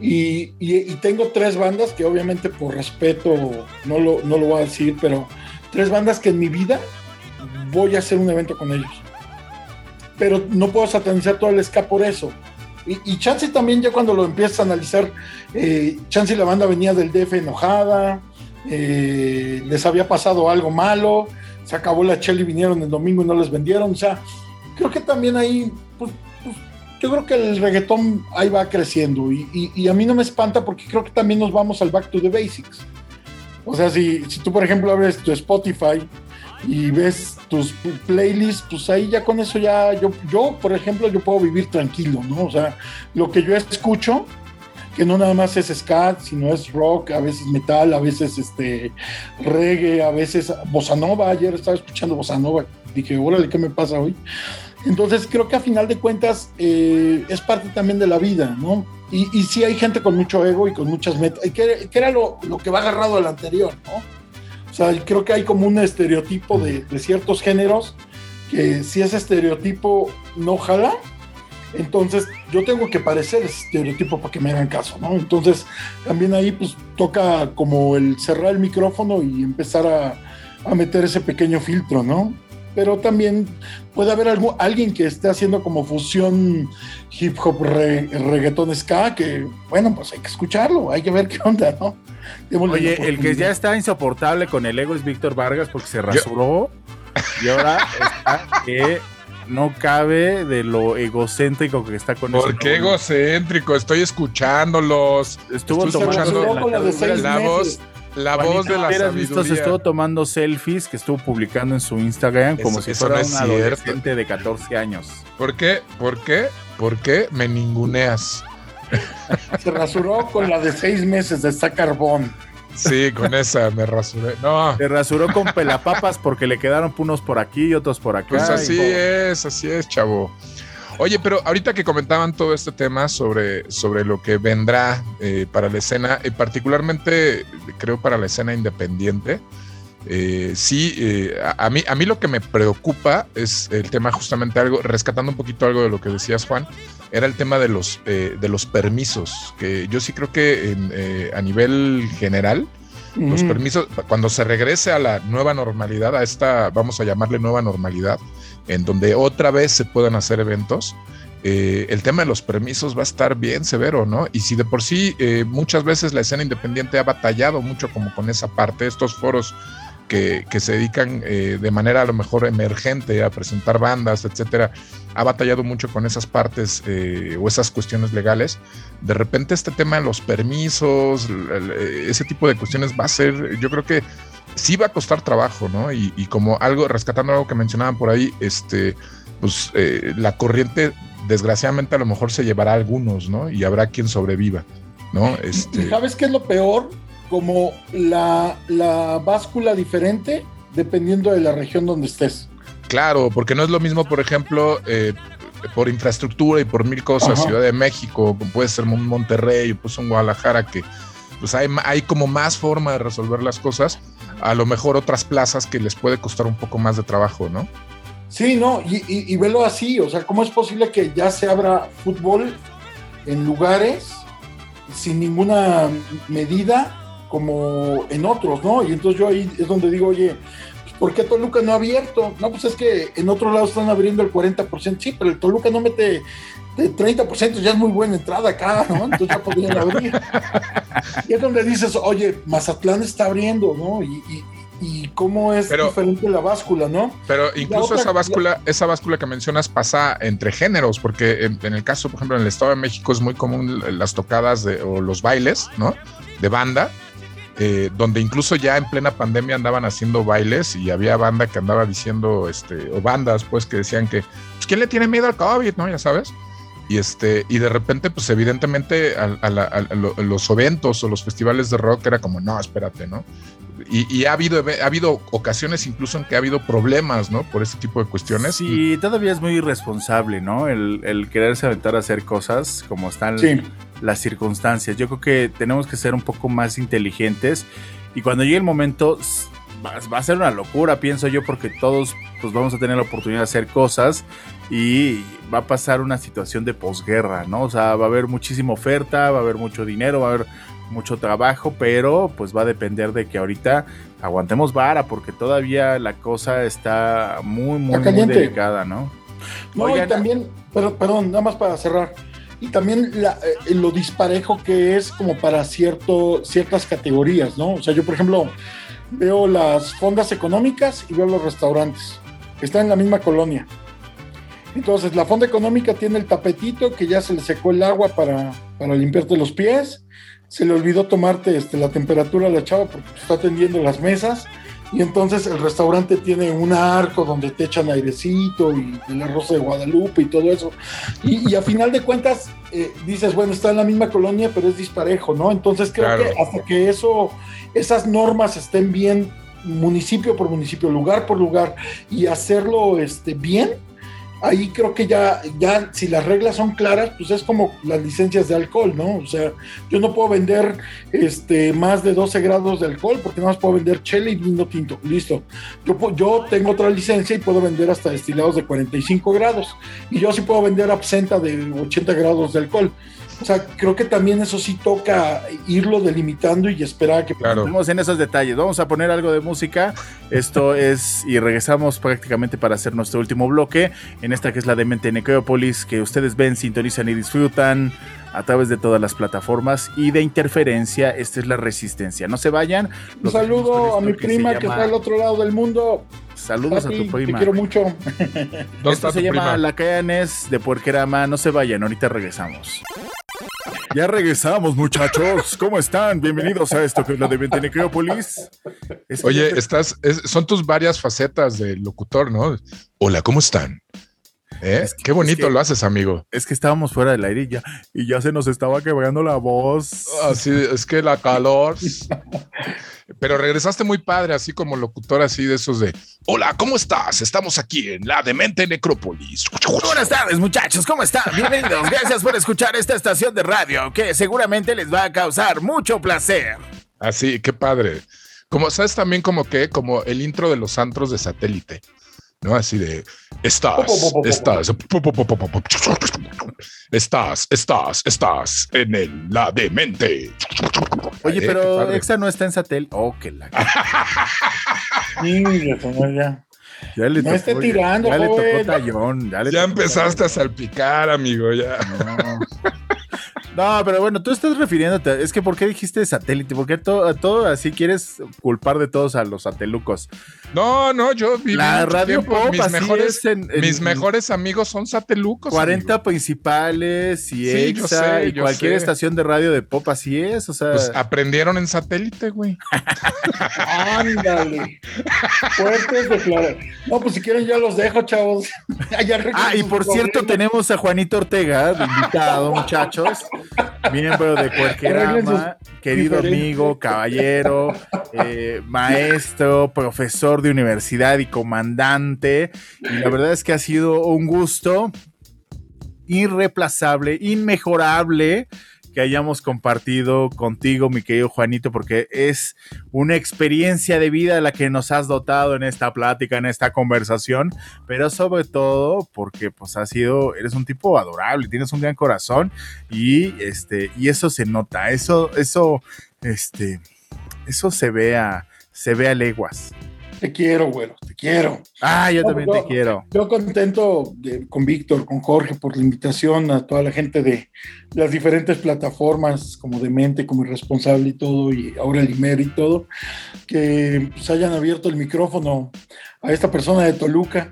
Y, y, tengo tres bandas que obviamente por respeto no lo, no lo voy a decir, pero tres bandas que en mi vida voy a hacer un evento con ellos. Pero no puedo satanizar todo el ska por eso. Y, y Chance también ya cuando lo empiezas a analizar, eh, Chance y la banda venía del DF enojada, eh, les había pasado algo malo, se acabó la chela y vinieron el domingo y no les vendieron. O sea, creo que también ahí, pues, pues yo creo que el reggaetón ahí va creciendo y, y, y, a mí no me espanta porque creo que también nos vamos al back to the basics. O sea, si, si tú por ejemplo abres tu Spotify y ves tus playlists, pues ahí ya con eso ya, yo, yo, por ejemplo, yo puedo vivir tranquilo, ¿no? O sea, lo que yo escucho, que no nada más es ska, sino es rock, a veces metal, a veces este reggae, a veces bossa nova, ayer estaba escuchando bossa nova, dije, órale, ¿qué me pasa hoy? Entonces creo que a final de cuentas eh, es parte también de la vida, ¿no? Y, y sí hay gente con mucho ego y con muchas metas, que, que era lo, lo que va agarrado al anterior, ¿no? O sea, creo que hay como un estereotipo de, de, ciertos géneros que si ese estereotipo no jala, entonces yo tengo que parecer ese estereotipo para que me hagan caso, ¿no? Entonces también ahí pues toca como el cerrar el micrófono y empezar a, a meter ese pequeño filtro, ¿no? Pero también puede haber algo, alguien que esté haciendo como fusión hip hop, re, reggaeton, ska, que bueno, pues hay que escucharlo, hay que ver qué onda, ¿no? Oye, el que ya está insoportable con el ego es Víctor Vargas porque se rasuró Yo... y ahora está que no cabe de lo egocéntrico que está con ¿Por qué egocéntrico? Estoy escuchándolos. Estuvo Estoy tomando la, la, la voz. La Juanito, voz de la hubieras visto, se estuvo tomando selfies que estuvo publicando en su Instagram como Eso- si eso fuera no es un cierto. adolescente de 14 años. ¿Por qué? ¿Por qué? ¿Por qué me ninguneas? Se rasuró con la de seis meses de esta carbón. Sí, con esa me rasuré. No, Se rasuró con pelapapas porque le quedaron unos por aquí y otros por acá. pues y- así es, así es, chavo. Oye, pero ahorita que comentaban todo este tema sobre, sobre lo que vendrá eh, para la escena, eh, particularmente creo para la escena independiente, eh, sí, eh, a, mí, a mí lo que me preocupa es el tema justamente algo, rescatando un poquito algo de lo que decías Juan, era el tema de los, de los permisos, que yo sí creo que a nivel general, los Mm. permisos, cuando se regrese a la nueva normalidad, a esta, vamos a llamarle nueva normalidad, en donde otra vez se puedan hacer eventos, eh, el tema de los permisos va a estar bien severo, ¿no? Y si de por sí eh, muchas veces la escena independiente ha batallado mucho como con esa parte, estos foros que, que se dedican eh, de manera a lo mejor emergente a presentar bandas, etcétera, ha batallado mucho con esas partes eh, o esas cuestiones legales. De repente este tema de los permisos, l- ese tipo de cuestiones va a ser, yo creo que sí va a costar trabajo, ¿no? Y, y como algo, rescatando algo que mencionaban por ahí, este, pues eh, la corriente desgraciadamente a lo mejor se llevará a algunos, ¿no? Y habrá quien sobreviva, ¿no? ¿Y Este, sabes qué es lo peor? Como la, la báscula diferente dependiendo de la región donde estés. Claro, porque no es lo mismo, por ejemplo, eh, por infraestructura y por mil cosas, Ajá. Ciudad de México, puede ser Mon- Monterrey, pues en Guadalajara, que pues hay, hay como más forma de resolver las cosas, a lo mejor otras plazas que les puede costar un poco más de trabajo, ¿no? Sí, no, y, y- y velo así, o sea, ¿cómo es posible que ya se abra fútbol en lugares sin ninguna medida como en otros, ¿no? Y entonces yo ahí es donde digo, oye, pues, ¿por qué Toluca no ha abierto? No, pues es que en otros lados están abriendo el 40%, sí, pero el Toluca no mete de 30%, ya es muy buena entrada acá, ¿no? Entonces ya podrían abrir. y es donde dices, oye, Mazatlán está abriendo, ¿no? Y, y, y cómo es diferente la báscula, ¿no? Pero incluso esa báscula, esa báscula que mencionas pasa entre géneros, porque en, el caso, por ejemplo, en el Estado de México es muy común las tocadas de, o los bailes, ¿no? De banda, eh, donde incluso ya en plena pandemia andaban haciendo bailes y había banda que andaba diciendo, este, o bandas pues que decían que, pues, ¿quién le tiene miedo al COVID, no? Ya sabes. Y, este, y de repente, pues evidentemente a, los eventos o los festivales de rock era como, no, espérate, ¿no? Y, ha, habido, ha habido ocasiones incluso en que ha habido problemas, ¿no? Por ese tipo de cuestiones. Sí, todavía es muy irresponsable, ¿no? El, el quererse aventar a hacer cosas como están las circunstancias. Yo creo que tenemos que ser un poco más inteligentes y cuando llegue el momento va, a ser una locura, pienso yo, porque todos pues vamos a tener la oportunidad de hacer cosas y va a pasar una situación de posguerra, ¿no? O sea, va a haber muchísima oferta, va a haber mucho dinero, va a haber mucho trabajo, pero pues va a depender de que ahorita aguantemos vara, porque todavía la cosa está muy, muy, muy delicada, ¿no? No, y también, pero, perdón, nada más para cerrar. Y también eh, lo disparejo que es como para cierto, ciertas categorías, ¿no? O sea, yo, por ejemplo, veo las fondas económicas y veo los restaurantes. Están en la misma colonia. Entonces, la fonda económica tiene el tapetito que ya se le secó el agua para, para limpiarte los pies se le olvidó tomarte este, la temperatura a la chava porque está atendiendo las mesas. Y entonces el restaurante tiene un arco donde te echan airecito y el arroz de Guadalupe y todo eso. Y, a final de cuentas eh, dices, bueno, está en la misma colonia, pero es disparejo, ¿no? Entonces creo que hasta que eso, esas normas estén bien municipio por municipio, lugar por lugar, y hacerlo este, bien, ahí creo que ya, ya si las reglas son claras, pues es como las licencias de alcohol, ¿no? O sea, yo no puedo vender este, más de 12 grados de alcohol porque nada más puedo vender chela y vino tinto, listo. Yo, yo tengo otra licencia y puedo vender hasta destilados de 45 grados y yo sí puedo vender absenta de 80 grados de alcohol. O sea, creo que también eso sí toca irlo delimitando y esperar que... Claro. Vamos en esos detalles. Vamos a poner algo de música. Esto es, y regresamos prácticamente para hacer nuestro último bloque, en esta que es la de Mente Necrópolis, que ustedes ven, sintonizan y disfrutan a través de todas las plataformas y de interferencia. Esta es la resistencia. No se vayan. Un saludo a mi prima que está al otro lado del mundo. Saludos a tu prima. Te quiero mucho. Esto se llama La Cayanes de Puerquerama. No se vayan, ahorita regresamos. Ya regresamos, muchachos. ¿Cómo están? Bienvenidos a esto que es la de Necrópolis. Oye, estás, son tus varias facetas de locutor, ¿no? Hola, ¿cómo están? ¿Eh? Qué bonito lo haces, amigo. Es que estábamos fuera del aire y ya, y ya se nos estaba quebrando la voz. Así, es que la calor. Pero regresaste muy padre, así como locutor, así de esos de Hola, ¿cómo estás? Estamos aquí en la Demente Necrópolis. Buenas tardes, muchachos, ¿cómo están? Bienvenidos. Gracias por escuchar esta estación de radio que seguramente les va a causar mucho placer. Así, qué padre. Como sabes también como que, como el intro de los antros de satélite. ¿No? Así de, estás, estás, estás, estás, estás en el, la demente. Oye, eh, pero Exa no está en satélite. Oh, que la. ya. Ya le no esté tirando, ya, le tocó tallón. Ya, ya empezaste a salpicar, amigo, ya. No. No, pero bueno, tú estás refiriéndote. Es que, ¿por qué dijiste satélite? ¿Por qué todo, todo así quieres culpar de todos a los satelucos? No, no, yo viví La radio pop, mis, mejores, mis mejores amigos son satelucos. 40 principales y Exa y cualquier estación de radio de pop, así es. O sea, pues aprendieron en satélite, güey. Ándale. Fuertes declaraciones. No, pues si quieren, ya los dejo, chavos. ah, y por cierto, tenemos a Juanito Ortega de invitado, muchachos miembro de ama, querido amigo, caballero, eh, maestro, profesor de universidad y comandante. Y la verdad es que ha sido un gusto irreplazable, inmejorable que hayamos compartido contigo, mi querido Juanito, porque es una experiencia de vida la que nos has dotado en esta plática, en esta conversación, pero sobre todo porque pues has sido, eres un tipo adorable, tienes un gran corazón y este, y eso se nota, eso, eso, este, eso se ve a, se ve a leguas. Te quiero, güero, te quiero. Ah, yo también te quiero. Yo contento con Víctor, con Jorge, por la invitación a toda la gente de las diferentes plataformas, como Demente, como Irresponsable y todo, y ahora el Imer y todo, que pues, hayan abierto el micrófono a esta persona de Toluca.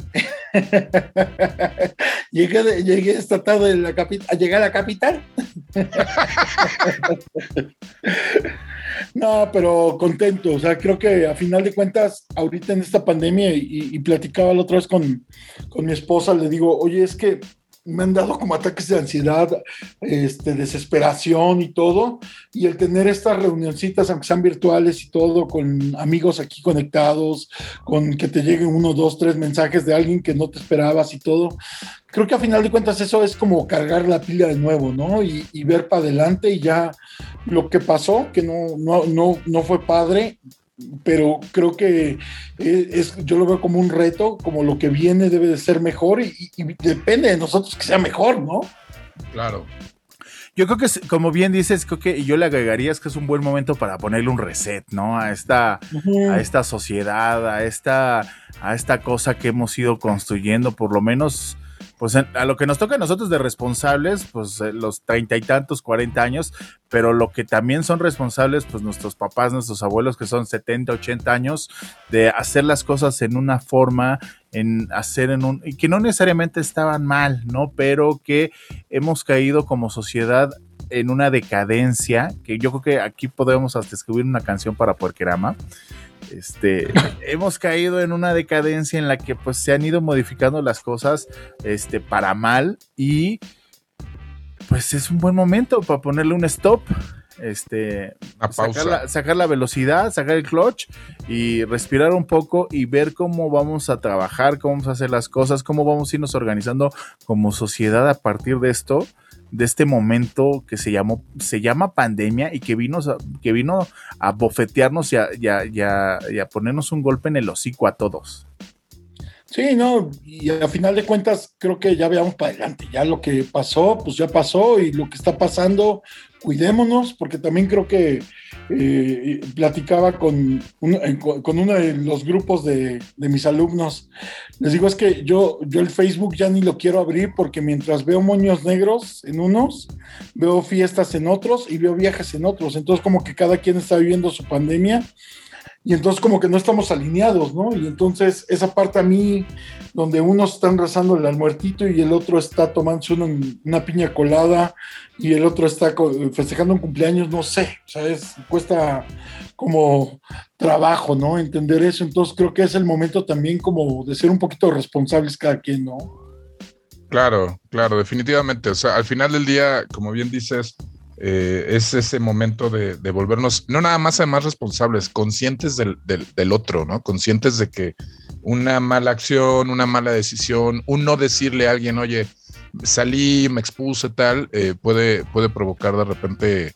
llegué, llegué esta tarde a, la a llegar a la capital. no, pero contento. O sea, creo que a final de cuentas, ahorita en esta pandemia, y, platicaba la otra vez con, con mi esposa, le digo, oye, es que me han dado como ataques de ansiedad, este, desesperación y todo, y el tener estas reunioncitas, aunque sean virtuales y todo, con amigos aquí conectados, con que te lleguen uno, dos, tres mensajes de alguien que no te esperabas y todo, creo que a final de cuentas eso es como cargar la pila de nuevo, ¿no? Y, y ver para adelante y ya lo que pasó, que no, no, no, no fue padre, pero creo que es, yo lo veo como un reto, como lo que viene debe de ser mejor y, depende de nosotros que sea mejor, ¿no? Claro. Yo creo que, como bien dices, creo que yo le agregaría es que es un buen momento para ponerle un reset, ¿no? A esta, a esta sociedad, a esta, a esta cosa que hemos ido construyendo, por lo menos pues a lo que nos toca a nosotros de responsables, pues eh, los treinta y tantos, cuarenta años, pero lo que también son responsables, pues nuestros papás, nuestros abuelos que son 70, 80 años, de hacer las cosas en una forma, en hacer en un, y que no necesariamente estaban mal, ¿no? Pero que hemos caído como sociedad en una decadencia, que yo creo que aquí podemos hasta escribir una canción para Puerquerama, este, hemos caído en una decadencia en la que pues se han ido modificando las cosas este, para mal y pues es un buen momento para ponerle un stop. Este, sacar la, sacar la, velocidad, sacar el clutch y respirar un poco y ver cómo vamos a trabajar, cómo vamos a hacer las cosas, cómo vamos a irnos organizando como sociedad a partir de esto de este momento que se llamó, se llama pandemia y que vino, que vino a bofetearnos y a, ponernos un golpe en el hocico a todos. Sí, no, y a final de cuentas creo que ya veamos para adelante, ya lo que pasó, pues ya pasó y lo que está pasando, cuidémonos, porque también creo que eh, platicaba con, con uno de los grupos de, mis alumnos. Les digo, es que yo, yo el Facebook ya ni lo quiero abrir porque mientras veo moños negros en unos, veo fiestas en otros y veo viajes en otros. Entonces como que cada quien está viviendo su pandemia y entonces como que no estamos alineados, ¿no? Y entonces esa parte a mí, donde unos están rezándole al muertito y el otro está tomándose una, una piña colada y el otro está festejando un cumpleaños, no sé, o sea, es, cuesta como trabajo, ¿no? Entender eso, entonces creo que es el momento también como de ser un poquito responsables cada quien, ¿no? Claro, claro, definitivamente, o sea, al final del día, como bien dices, eh, es ese momento de, volvernos, no nada más además responsables, conscientes del, del, otro, ¿no? Conscientes de que una mala acción, una mala decisión, un no decirle a alguien, oye, salí, me expuse tal, eh, puede, puede provocar de repente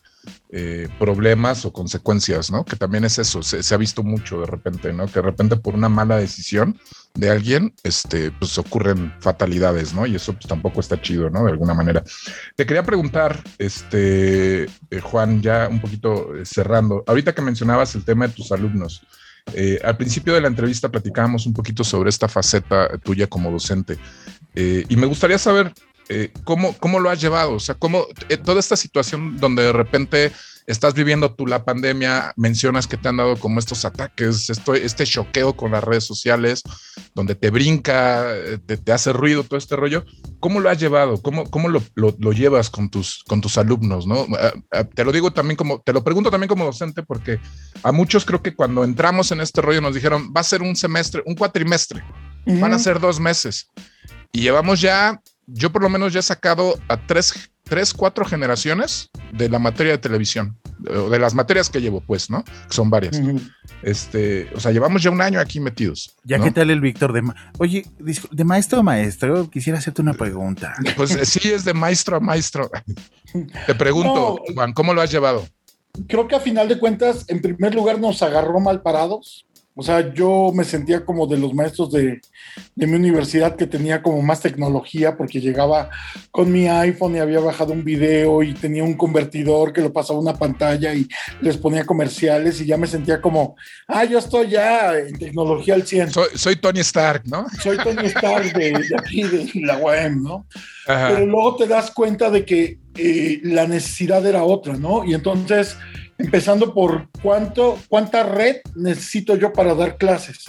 eh, problemas o consecuencias, ¿no? Que también es eso, se, ha visto mucho de repente, ¿no? Que de repente por una mala decisión de alguien, este, pues ocurren fatalidades, ¿no? Y eso pues tampoco está chido, ¿no? De alguna manera. Te quería preguntar, este, eh, Juan, ya un poquito eh, cerrando, ahorita que mencionabas el tema de tus alumnos, al principio de la entrevista platicábamos un poquito sobre esta faceta tuya como docente y me gustaría saber eh, ¿cómo, ¿cómo, lo has llevado? O sea, ¿cómo eh, toda esta situación donde de repente estás viviendo tú la pandemia, mencionas que te han dado como estos ataques, esto, este choqueo con las redes sociales, donde te brinca, eh, te, hace ruido todo este rollo, ¿cómo lo has llevado? ¿Cómo, cómo lo, lo, llevas con tus, con tus alumnos? ¿no? Te lo digo también como, te lo pregunto también como docente, porque a muchos creo que cuando entramos en este rollo nos dijeron, va a ser un semestre, un cuatrimestre, van a ser dos meses. Y llevamos ya yo por lo menos ya he sacado a tres, tres, cuatro generaciones de la materia de televisión, de las materias que llevo, pues, ¿no? Que son varias. Este, o sea, llevamos ya un año aquí metidos. Ya qué tal el Víctor de Oye, de maestro a maestro, quisiera hacerte una pregunta. Pues sí, es de maestro a maestro. Te pregunto, Juan, ¿cómo lo has llevado? Creo que a final de cuentas, en primer lugar, nos agarró mal parados O sea, yo me sentía como de los maestros de, de, mi universidad que tenía como más tecnología porque llegaba con mi iPhone y había bajado un video y tenía un convertidor que lo pasaba a una pantalla y les ponía comerciales y ya me sentía como, ah, yo estoy ya en tecnología al 100. Soy, soy Tony Stark, ¿no? Soy Tony Stark de, de aquí, de la UAM, ¿no? Ajá. Pero luego te das cuenta de que eh, la necesidad era otra, ¿no? Y entonces empezando por cuánto, cuánta red necesito yo para dar clases.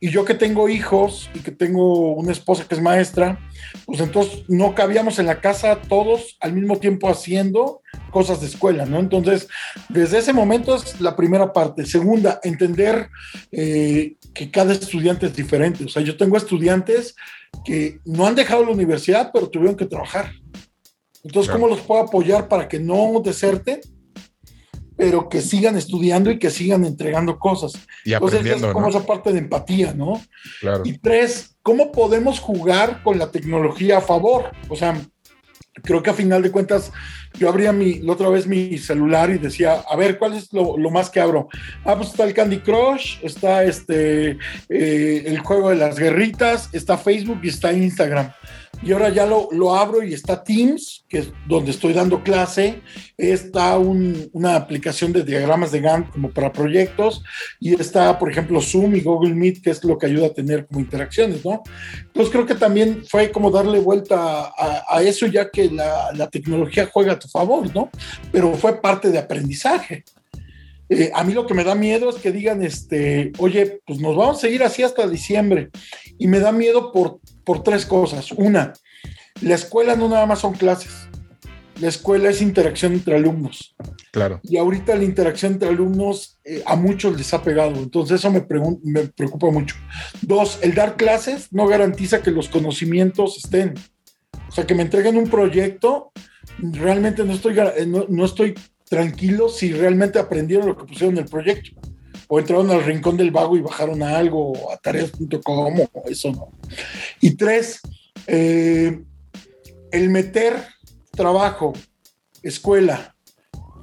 Y yo que tengo hijos y que tengo una esposa que es maestra, pues entonces no cabíamos en la casa todos al mismo tiempo haciendo cosas de escuela, ¿no? Entonces, desde ese momento es la primera parte. Segunda, entender eh, que cada estudiante es diferente. O sea, yo tengo estudiantes que no han dejado la universidad, pero tuvieron que trabajar. Entonces, ¿cómo los puedo apoyar para que no deserten? Pero que sigan estudiando y que sigan entregando cosas. Y aprendiendo, Entonces, es como ¿no? esa parte de empatía, ¿no? Claro. Y tres, ¿cómo podemos jugar con la tecnología a favor? O sea, creo que a final de cuentas, yo abría mi, la otra vez mi celular y decía, a ver, ¿cuál es lo, lo más que abro? Ah, pues está el Candy Crush, está este, eh, el juego de las guerritas, está Facebook y está Instagram y ahora ya lo, lo, abro y está Teams, que es donde estoy dando clase, está un, una aplicación de diagramas de Gantt como para proyectos, y está, por ejemplo, Zoom y Google Meet, que es lo que ayuda a tener como interacciones, ¿no? Entonces creo que también fue como darle vuelta a, eso, ya que la, la, tecnología juega a tu favor, ¿no? Pero fue parte de aprendizaje. Eh, a mí lo que me da miedo es que digan, este, oye, pues nos vamos a seguir así hasta diciembre. Y me da miedo por, por tres cosas. Una, la escuela no nada más son clases. La escuela es interacción entre alumnos. Claro. Y ahorita la interacción entre alumnos eh, a muchos les ha pegado. Entonces eso me, me preocupa mucho. Dos, el dar clases no garantiza que los conocimientos estén. O sea, que me entreguen un proyecto, realmente no estoy, no, no estoy tranquilo si realmente aprendieron lo que pusieron en el proyecto. O entraron al rincón del vago y bajaron a algo, a tareas.com, o eso no. Y tres, eh, el meter trabajo, escuela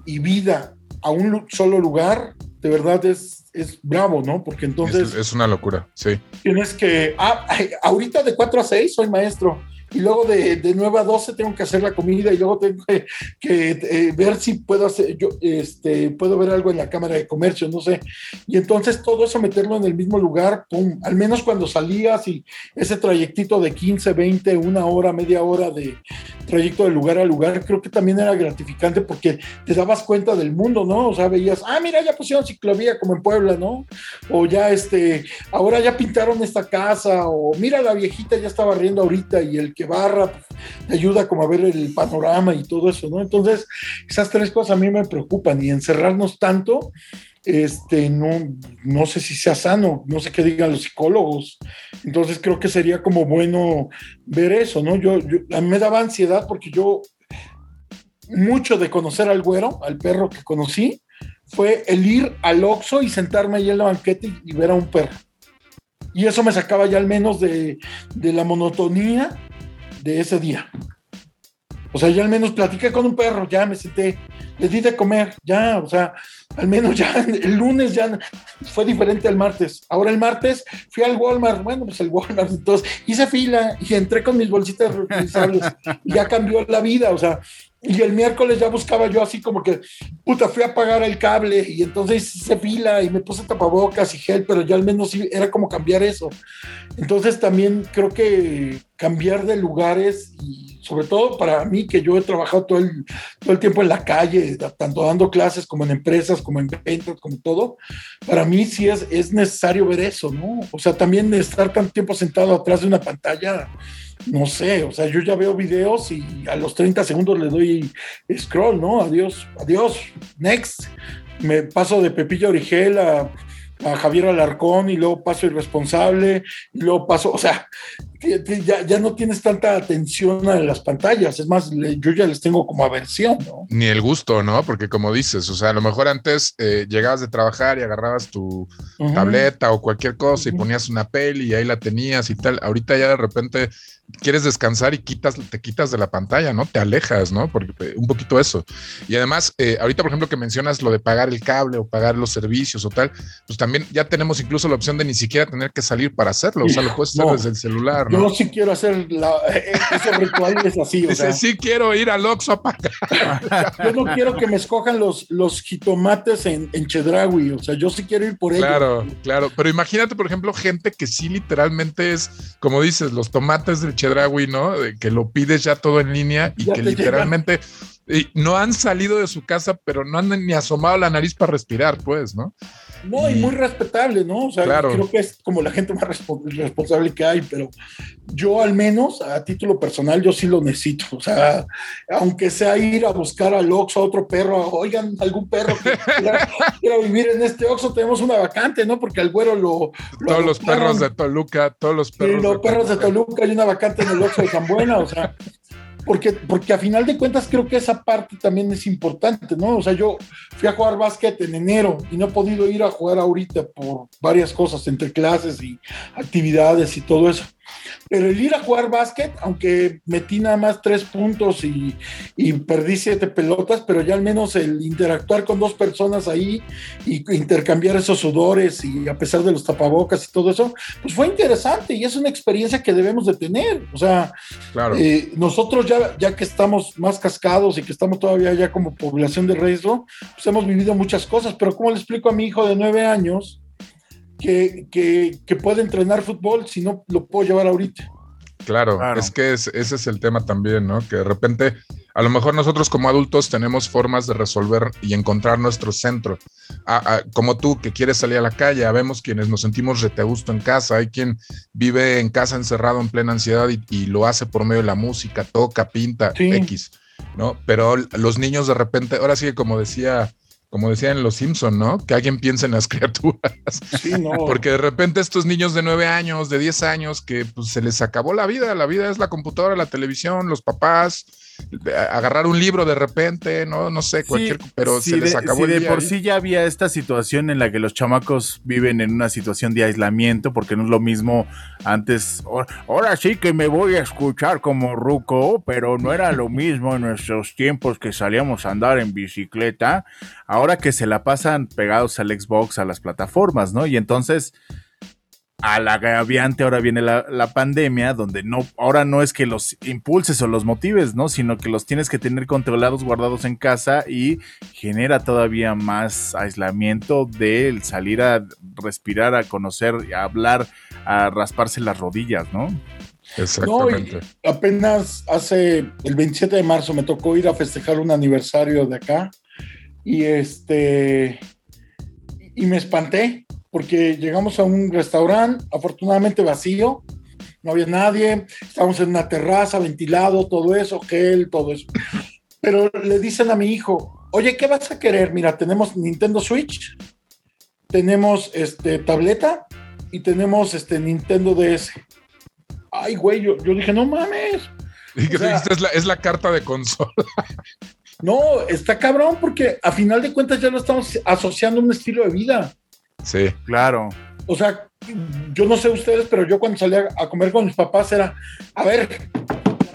y vida a un solo lugar, de verdad es, es bravo, ¿no? Porque entonces... Es, es, una locura, sí. Tienes que... Ah, ahorita de 4 a 6 soy maestro y luego de, de 9 a 12 tengo que hacer la comida y luego tengo que, eh, ver si puedo hacer, yo este, puedo ver algo en la Cámara de Comercio, no sé. Y entonces todo eso meterlo en el mismo lugar, pum, al menos cuando salías y ese trayectito de 15, 20, una hora, media hora de trayecto de lugar a lugar, creo que también era gratificante porque te dabas cuenta del mundo, ¿no? O sea, veías, ah, mira, ya pusieron ciclovía como en Puebla, ¿no? O ya, este, ahora ya pintaron esta casa, o mira, la viejita ya está barriendo ahorita y el que barra pues, te ayuda como a ver el panorama y todo eso, ¿no? Entonces, esas tres cosas a mí me preocupan y encerrarnos tanto, este, no, no sé si sea sano, no sé qué digan los psicólogos. Entonces creo que sería como bueno ver eso, ¿no? Yo, yo a mí me daba ansiedad porque yo, mucho de conocer al güero, al perro que conocí, fue el ir al Oxxo y sentarme ahí en la banqueta y, y ver a un perro. Y eso me sacaba ya al menos de, de la monotonía de ese día. O sea, ya al menos platiqué con un perro, ya me senté, le di de comer, ya, o sea, al menos ya el lunes ya fue diferente al martes. Ahora el martes fui al Walmart, bueno, pues el Walmart, entonces hice fila y entré con mis bolsitas reutilizables ya cambió la vida, o sea, y el miércoles ya buscaba yo así como que, puta, fui a pagar el cable y entonces hice fila y me puse tapabocas y gel, pero ya al menos era como cambiar eso. Entonces también creo que cambiar de lugares y sobre todo para mí que yo he trabajado todo el, todo el tiempo en la calle, tanto dando clases como en empresas, como en ventas, como todo, para mí sí es, es necesario ver eso, ¿no? O sea, también estar tanto tiempo sentado atrás de una pantalla, no sé, o sea, yo ya veo videos y a los 30 segundos le doy scroll, ¿no? Adiós, adiós, next. Me paso de Pepilla Origel a, a Javier Alarcón y luego paso irresponsable y luego paso, o sea, ya, ya, no tienes tanta atención a las pantallas. Es más, yo ya les tengo como aversión, ¿no? Ni el gusto, ¿no? Porque como dices, o sea, a lo mejor antes eh, llegabas de trabajar y agarrabas tu tableta o cualquier cosa y ponías una peli y ahí la tenías y tal. Ahorita ya de repente quieres descansar y quitas, te quitas de la pantalla, ¿no? Te alejas, ¿no? Porque eh, un poquito eso. Y además, eh, ahorita, por ejemplo, que mencionas lo de pagar el cable o pagar los servicios o tal, pues también ya tenemos incluso la opción de ni siquiera tener que salir para hacerlo. O sea, lo puedes hacer desde el celular. Yo sí quiero hacer la, eh, ese ritual es así. O sea, sí quiero ir al Oxxo a pagar. yo no quiero que me escojan los, los jitomates en, en Chedraui. O sea, yo sí quiero ir por ellos. Claro, claro. Pero imagínate, por ejemplo, gente que sí literalmente es, como dices, los tomates del Chedraui, ¿no? Que lo pides ya todo en línea y que literalmente no han salido de su casa, pero no han ni asomado la nariz para respirar, pues, ¿no? No, y, muy respetable, ¿no? O sea, creo que es como la gente más responsable que hay, pero yo al menos, a título personal, yo sí lo necesito. O sea, aunque sea ir a buscar al Oxxo a otro perro, oigan, algún perro que quiera, vivir en este Oxxo, tenemos una vacante, ¿no? Porque al güero lo... todos los perros de Toluca, todos los perros. Sí, los perros de Toluca, hay una vacante en el Oxxo de San Buena, o sea, porque, porque a final de cuentas creo que esa parte también es importante, ¿no? O sea, yo fui a jugar básquet en enero y no he podido ir a jugar ahorita por varias cosas, entre clases y actividades y todo eso. Pero el ir a jugar básquet, aunque metí nada más tres puntos y, perdí siete pelotas, pero ya al menos el interactuar con dos personas ahí y intercambiar esos sudores y a pesar de los tapabocas y todo eso, pues fue interesante y es una experiencia que debemos de tener. O sea, claro. Eh, nosotros ya, ya que estamos más cascados y que estamos todavía ya como población de riesgo, pues hemos vivido muchas cosas, pero ¿cómo le explico a mi hijo de nueve años? Que, que, puede entrenar fútbol si no lo puedo llevar ahorita. Claro, es que ese es el tema también, ¿no? Que de repente, a lo mejor nosotros como adultos tenemos formas de resolver y encontrar nuestro centro. como tú que quieres salir a la calle, vemos quienes nos sentimos rete gusto en casa, hay quien vive en casa encerrado en plena ansiedad y, lo hace por medio de la música, toca, pinta, X, ¿no? Pero los niños de repente, ahora sí que como decía como decían los Simpson, ¿no? Que alguien piense en las criaturas. Sí, no. Porque de repente estos niños de nueve años, de 10 años, que pues, se les acabó la vida, la vida es la computadora, la televisión, los papás, agarrar un libro de repente, no, no sé, cualquier, pero se les acabó de por sí ya había esta situación en la que los chamacos viven en una situación de aislamiento, porque no es lo mismo antes. Ahora sí que me voy a escuchar como ruco, pero no era lo mismo en nuestros tiempos que salíamos a andar en bicicleta. Ahora que se la pasan pegados al Xbox, a las plataformas, ¿no? Y entonces a la gaviante ahora viene la, pandemia, donde no, ahora no es que los impulses o los motives, ¿no? Sino que los tienes que tener controlados, guardados en casa y genera todavía más aislamiento del salir a respirar, a conocer, a hablar, a rasparse las rodillas, ¿no? Exactamente. apenas hace el 27 de marzo me tocó ir a festejar un aniversario de acá y este y me espanté porque llegamos a un restaurante, afortunadamente vacío, no había nadie, estábamos en una terraza, ventilado, todo eso, gel, todo eso. Pero le dicen a mi hijo, oye, ¿qué vas a querer? Mira, tenemos Nintendo Switch, tenemos este, tableta y tenemos este Nintendo DS. Ay, güey, yo, dije, no mames. Y es, la, es la carta de consola. No, está cabrón porque a final de cuentas ya lo estamos asociando a un estilo de vida. Sí. Claro. O sea, yo no sé ustedes, pero yo cuando salía a comer con mis papás era, a ver,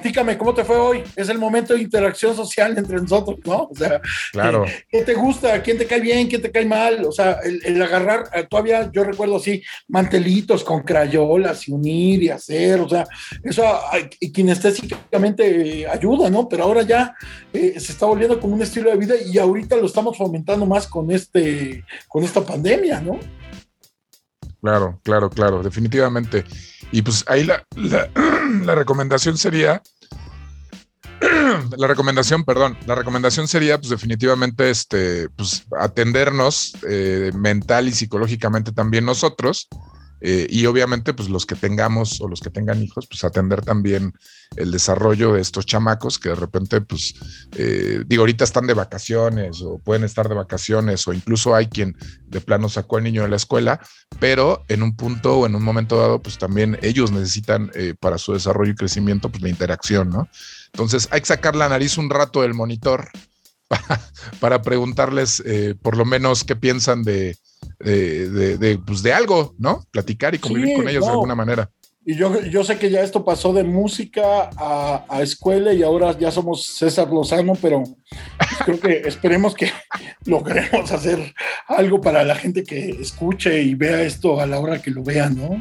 platícame, ¿cómo te fue hoy? Es el momento de interacción social entre nosotros, ¿no? O sea, claro. ¿qué, te gusta? ¿Quién te cae bien? ¿Quién te cae mal? O sea, el, agarrar, eh, todavía yo recuerdo así, mantelitos con crayolas y unir y hacer, o sea, eso y kinestésicamente ayuda, ¿no? Pero ahora ya eh, se está volviendo como un estilo de vida y ahorita lo estamos fomentando más con, este, con esta pandemia, ¿no? Claro, claro, claro, definitivamente. Y pues ahí la, la, recomendación sería, la recomendación, perdón, la recomendación sería pues definitivamente este, pues atendernos eh, mental y psicológicamente también nosotros, eh, y obviamente, pues los que tengamos o los que tengan hijos, pues atender también el desarrollo de estos chamacos que de repente, pues, eh, digo, ahorita están de vacaciones o pueden estar de vacaciones o incluso hay quien de plano sacó al niño de la escuela, pero en un punto o en un momento dado, pues también ellos necesitan eh, para su desarrollo y crecimiento, pues la interacción, ¿no? Entonces hay que sacar la nariz un rato del monitor para, preguntarles por lo menos qué piensan de, de, de, pues de algo, ¿no? Platicar y convivir con ellos de alguna manera. Y yo, yo sé que ya esto pasó de música a, a, escuela y ahora ya somos César Lozano, pero creo que esperemos que logremos hacer algo para la gente que escuche y vea esto a la hora que lo vea, ¿no?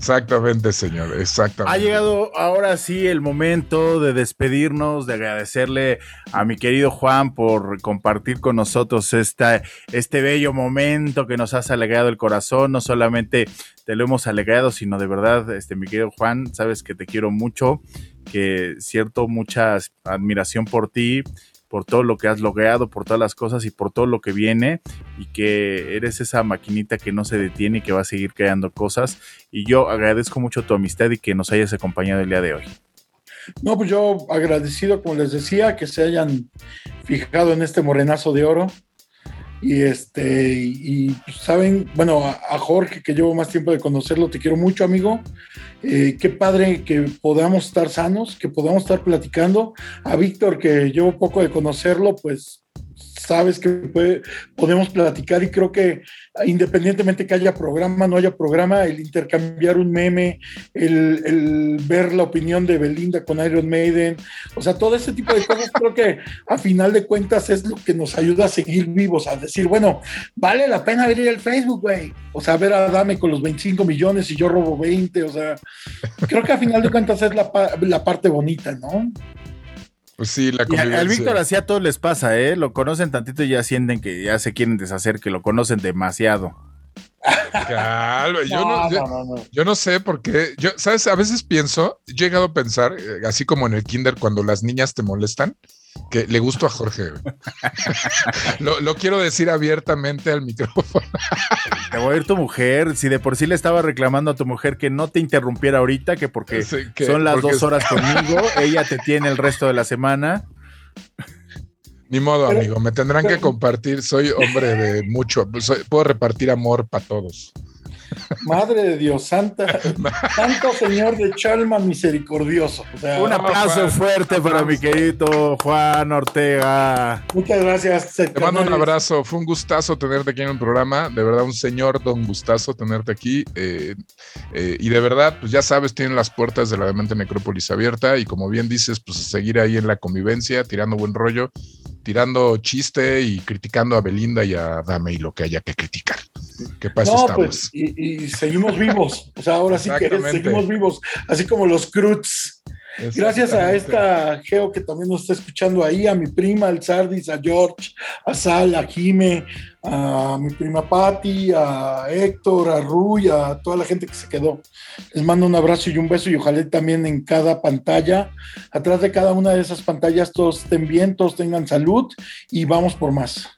Exactamente, señor, exactamente. Ha llegado ahora sí el momento de despedirnos, de agradecerle a mi querido Juan por compartir con nosotros esta, este bello momento que nos has alegado el corazón. No solamente te lo hemos alegado, sino de verdad, este, mi querido Juan, sabes que te quiero mucho, que cierto mucha admiración por ti por todo lo que has logrado, por todas las cosas y por todo lo que viene y que eres esa maquinita que no se detiene y que va a seguir creando cosas. Y yo agradezco mucho tu amistad y que nos hayas acompañado el día de hoy. No, pues yo agradecido, como les decía, que se hayan fijado en este morenazo de oro. Y este, y, pues, saben, bueno, a, Jorge, que llevo más tiempo de conocerlo, te quiero mucho, amigo. Eh, qué padre que podamos estar sanos, que podamos estar platicando. A Víctor, que llevo poco de conocerlo, pues sabes que podemos platicar y creo que independientemente que haya programa, no haya programa, el intercambiar un meme, el, ver la opinión de Belinda con Iron Maiden, o sea, todo ese tipo de cosas creo que a final de cuentas es lo que nos ayuda a seguir vivos, a decir, bueno, vale la pena abrir el Facebook, güey, o sea, ver a Dame con los 25 millones y yo robo 20, o sea, creo que a final de cuentas es la, la parte bonita, ¿no? Pues sí, la convivencia. al Víctor así a todos les pasa, ¿eh? Lo conocen tantito y ya sienten que ya se quieren deshacer, que lo conocen demasiado. yo, no, yo, no, sé por qué. Yo, ¿sabes? A veces pienso, he llegado a pensar, eh, así como en el kinder, cuando las niñas te molestan, que le gusto a Jorge. lo, quiero decir abiertamente al micrófono. te voy a ir tu mujer. Si de por sí le estaba reclamando a tu mujer que no te interrumpiera ahorita, que porque son las dos horas conmigo, ella te tiene el resto de la semana. Ni modo, amigo, me tendrán que compartir. Soy hombre de mucho, puedo repartir amor para todos. Madre de Dios, santa, santo Señor de Chalma misericordioso. un aplauso fuerte para mi querido Juan Ortega. Muchas gracias. Te mando un abrazo, fue un gustazo tenerte aquí en el programa, de verdad un señor don gustazo tenerte aquí. Eh, eh, y de verdad, pues ya sabes, tienen las puertas de la Demente Necrópolis abierta y como bien dices, pues seguir ahí en la convivencia, tirando buen rollo, tirando chiste y criticando a Belinda y a Dame y lo que haya que criticar. ¿Qué pasa? No, pues, y, seguimos vivos. O sea, ahora sí que seguimos vivos, así como los Cruz. Gracias a esta Geo que también nos está escuchando ahí, a mi prima, al Sardis, a George, a Sal, a Jime, a mi prima Patti, a Héctor, a Ruy, a toda la gente que se quedó. Les mando un abrazo y un beso y ojalá también en cada pantalla, atrás de cada una de esas pantallas, todos estén bien, todos tengan salud y vamos por más.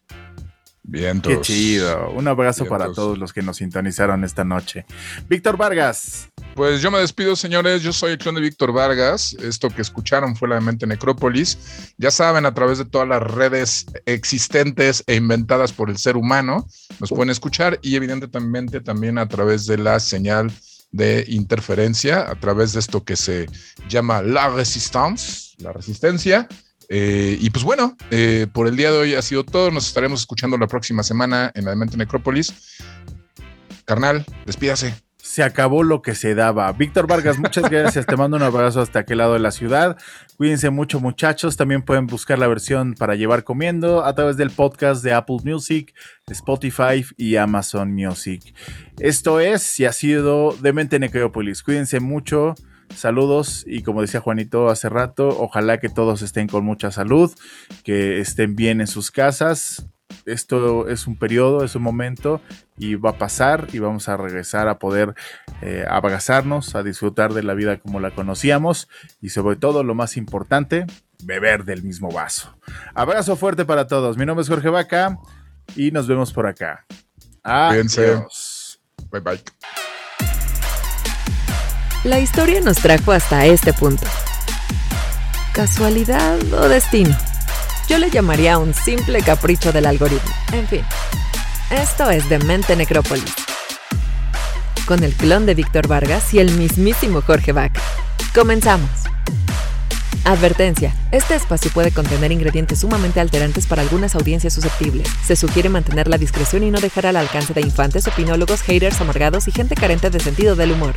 Bien, Qué chido. Un abrazo para todos los que nos sintonizaron esta noche. Víctor Vargas. Pues yo me despido, señores. Yo soy el clon de Víctor Vargas. Esto que escucharon fue la mente Necrópolis. Ya saben, a través de todas las redes existentes e inventadas por el ser humano, nos pueden escuchar y evidentemente también a través de la señal de interferencia, a través de esto que se llama la resistance, la resistencia eh, y pues bueno, eh, por el día de hoy ha sido todo. Nos estaremos escuchando la próxima semana en la Mente Necrópolis. Carnal, despídase. Se acabó lo que se daba. Víctor Vargas, muchas gracias. Te mando un abrazo hasta aquel lado de la ciudad. Cuídense mucho, muchachos. También pueden buscar la versión para llevar comiendo a través del podcast de Apple Music, Spotify y Amazon Music. Esto es y ha sido Demente Necrópolis. Cuídense mucho. Saludos y como decía Juanito hace rato, ojalá que todos estén con mucha salud, que estén bien en sus casas. Esto es un periodo, es un momento y va a pasar y vamos a regresar a poder eh, abrazarnos, a disfrutar de la vida como la conocíamos y sobre todo lo más importante, beber del mismo vaso. Abrazo fuerte para todos. Mi nombre es Jorge Vaca y nos vemos por acá. Adiós. Bye bye. La historia nos trajo hasta este punto. ¿Casualidad o destino? Yo le llamaría un simple capricho del algoritmo. En fin, esto es Demente Necrópolis. Con el clon de Víctor Vargas y el mismísimo Jorge Vaca. Comenzamos. Advertencia. Este espacio puede contener ingredientes sumamente alterantes para algunas audiencias susceptibles. Se sugiere mantener la discreción y no dejar al alcance de infantes, opinólogos, haters amargados y gente carente de sentido del humor.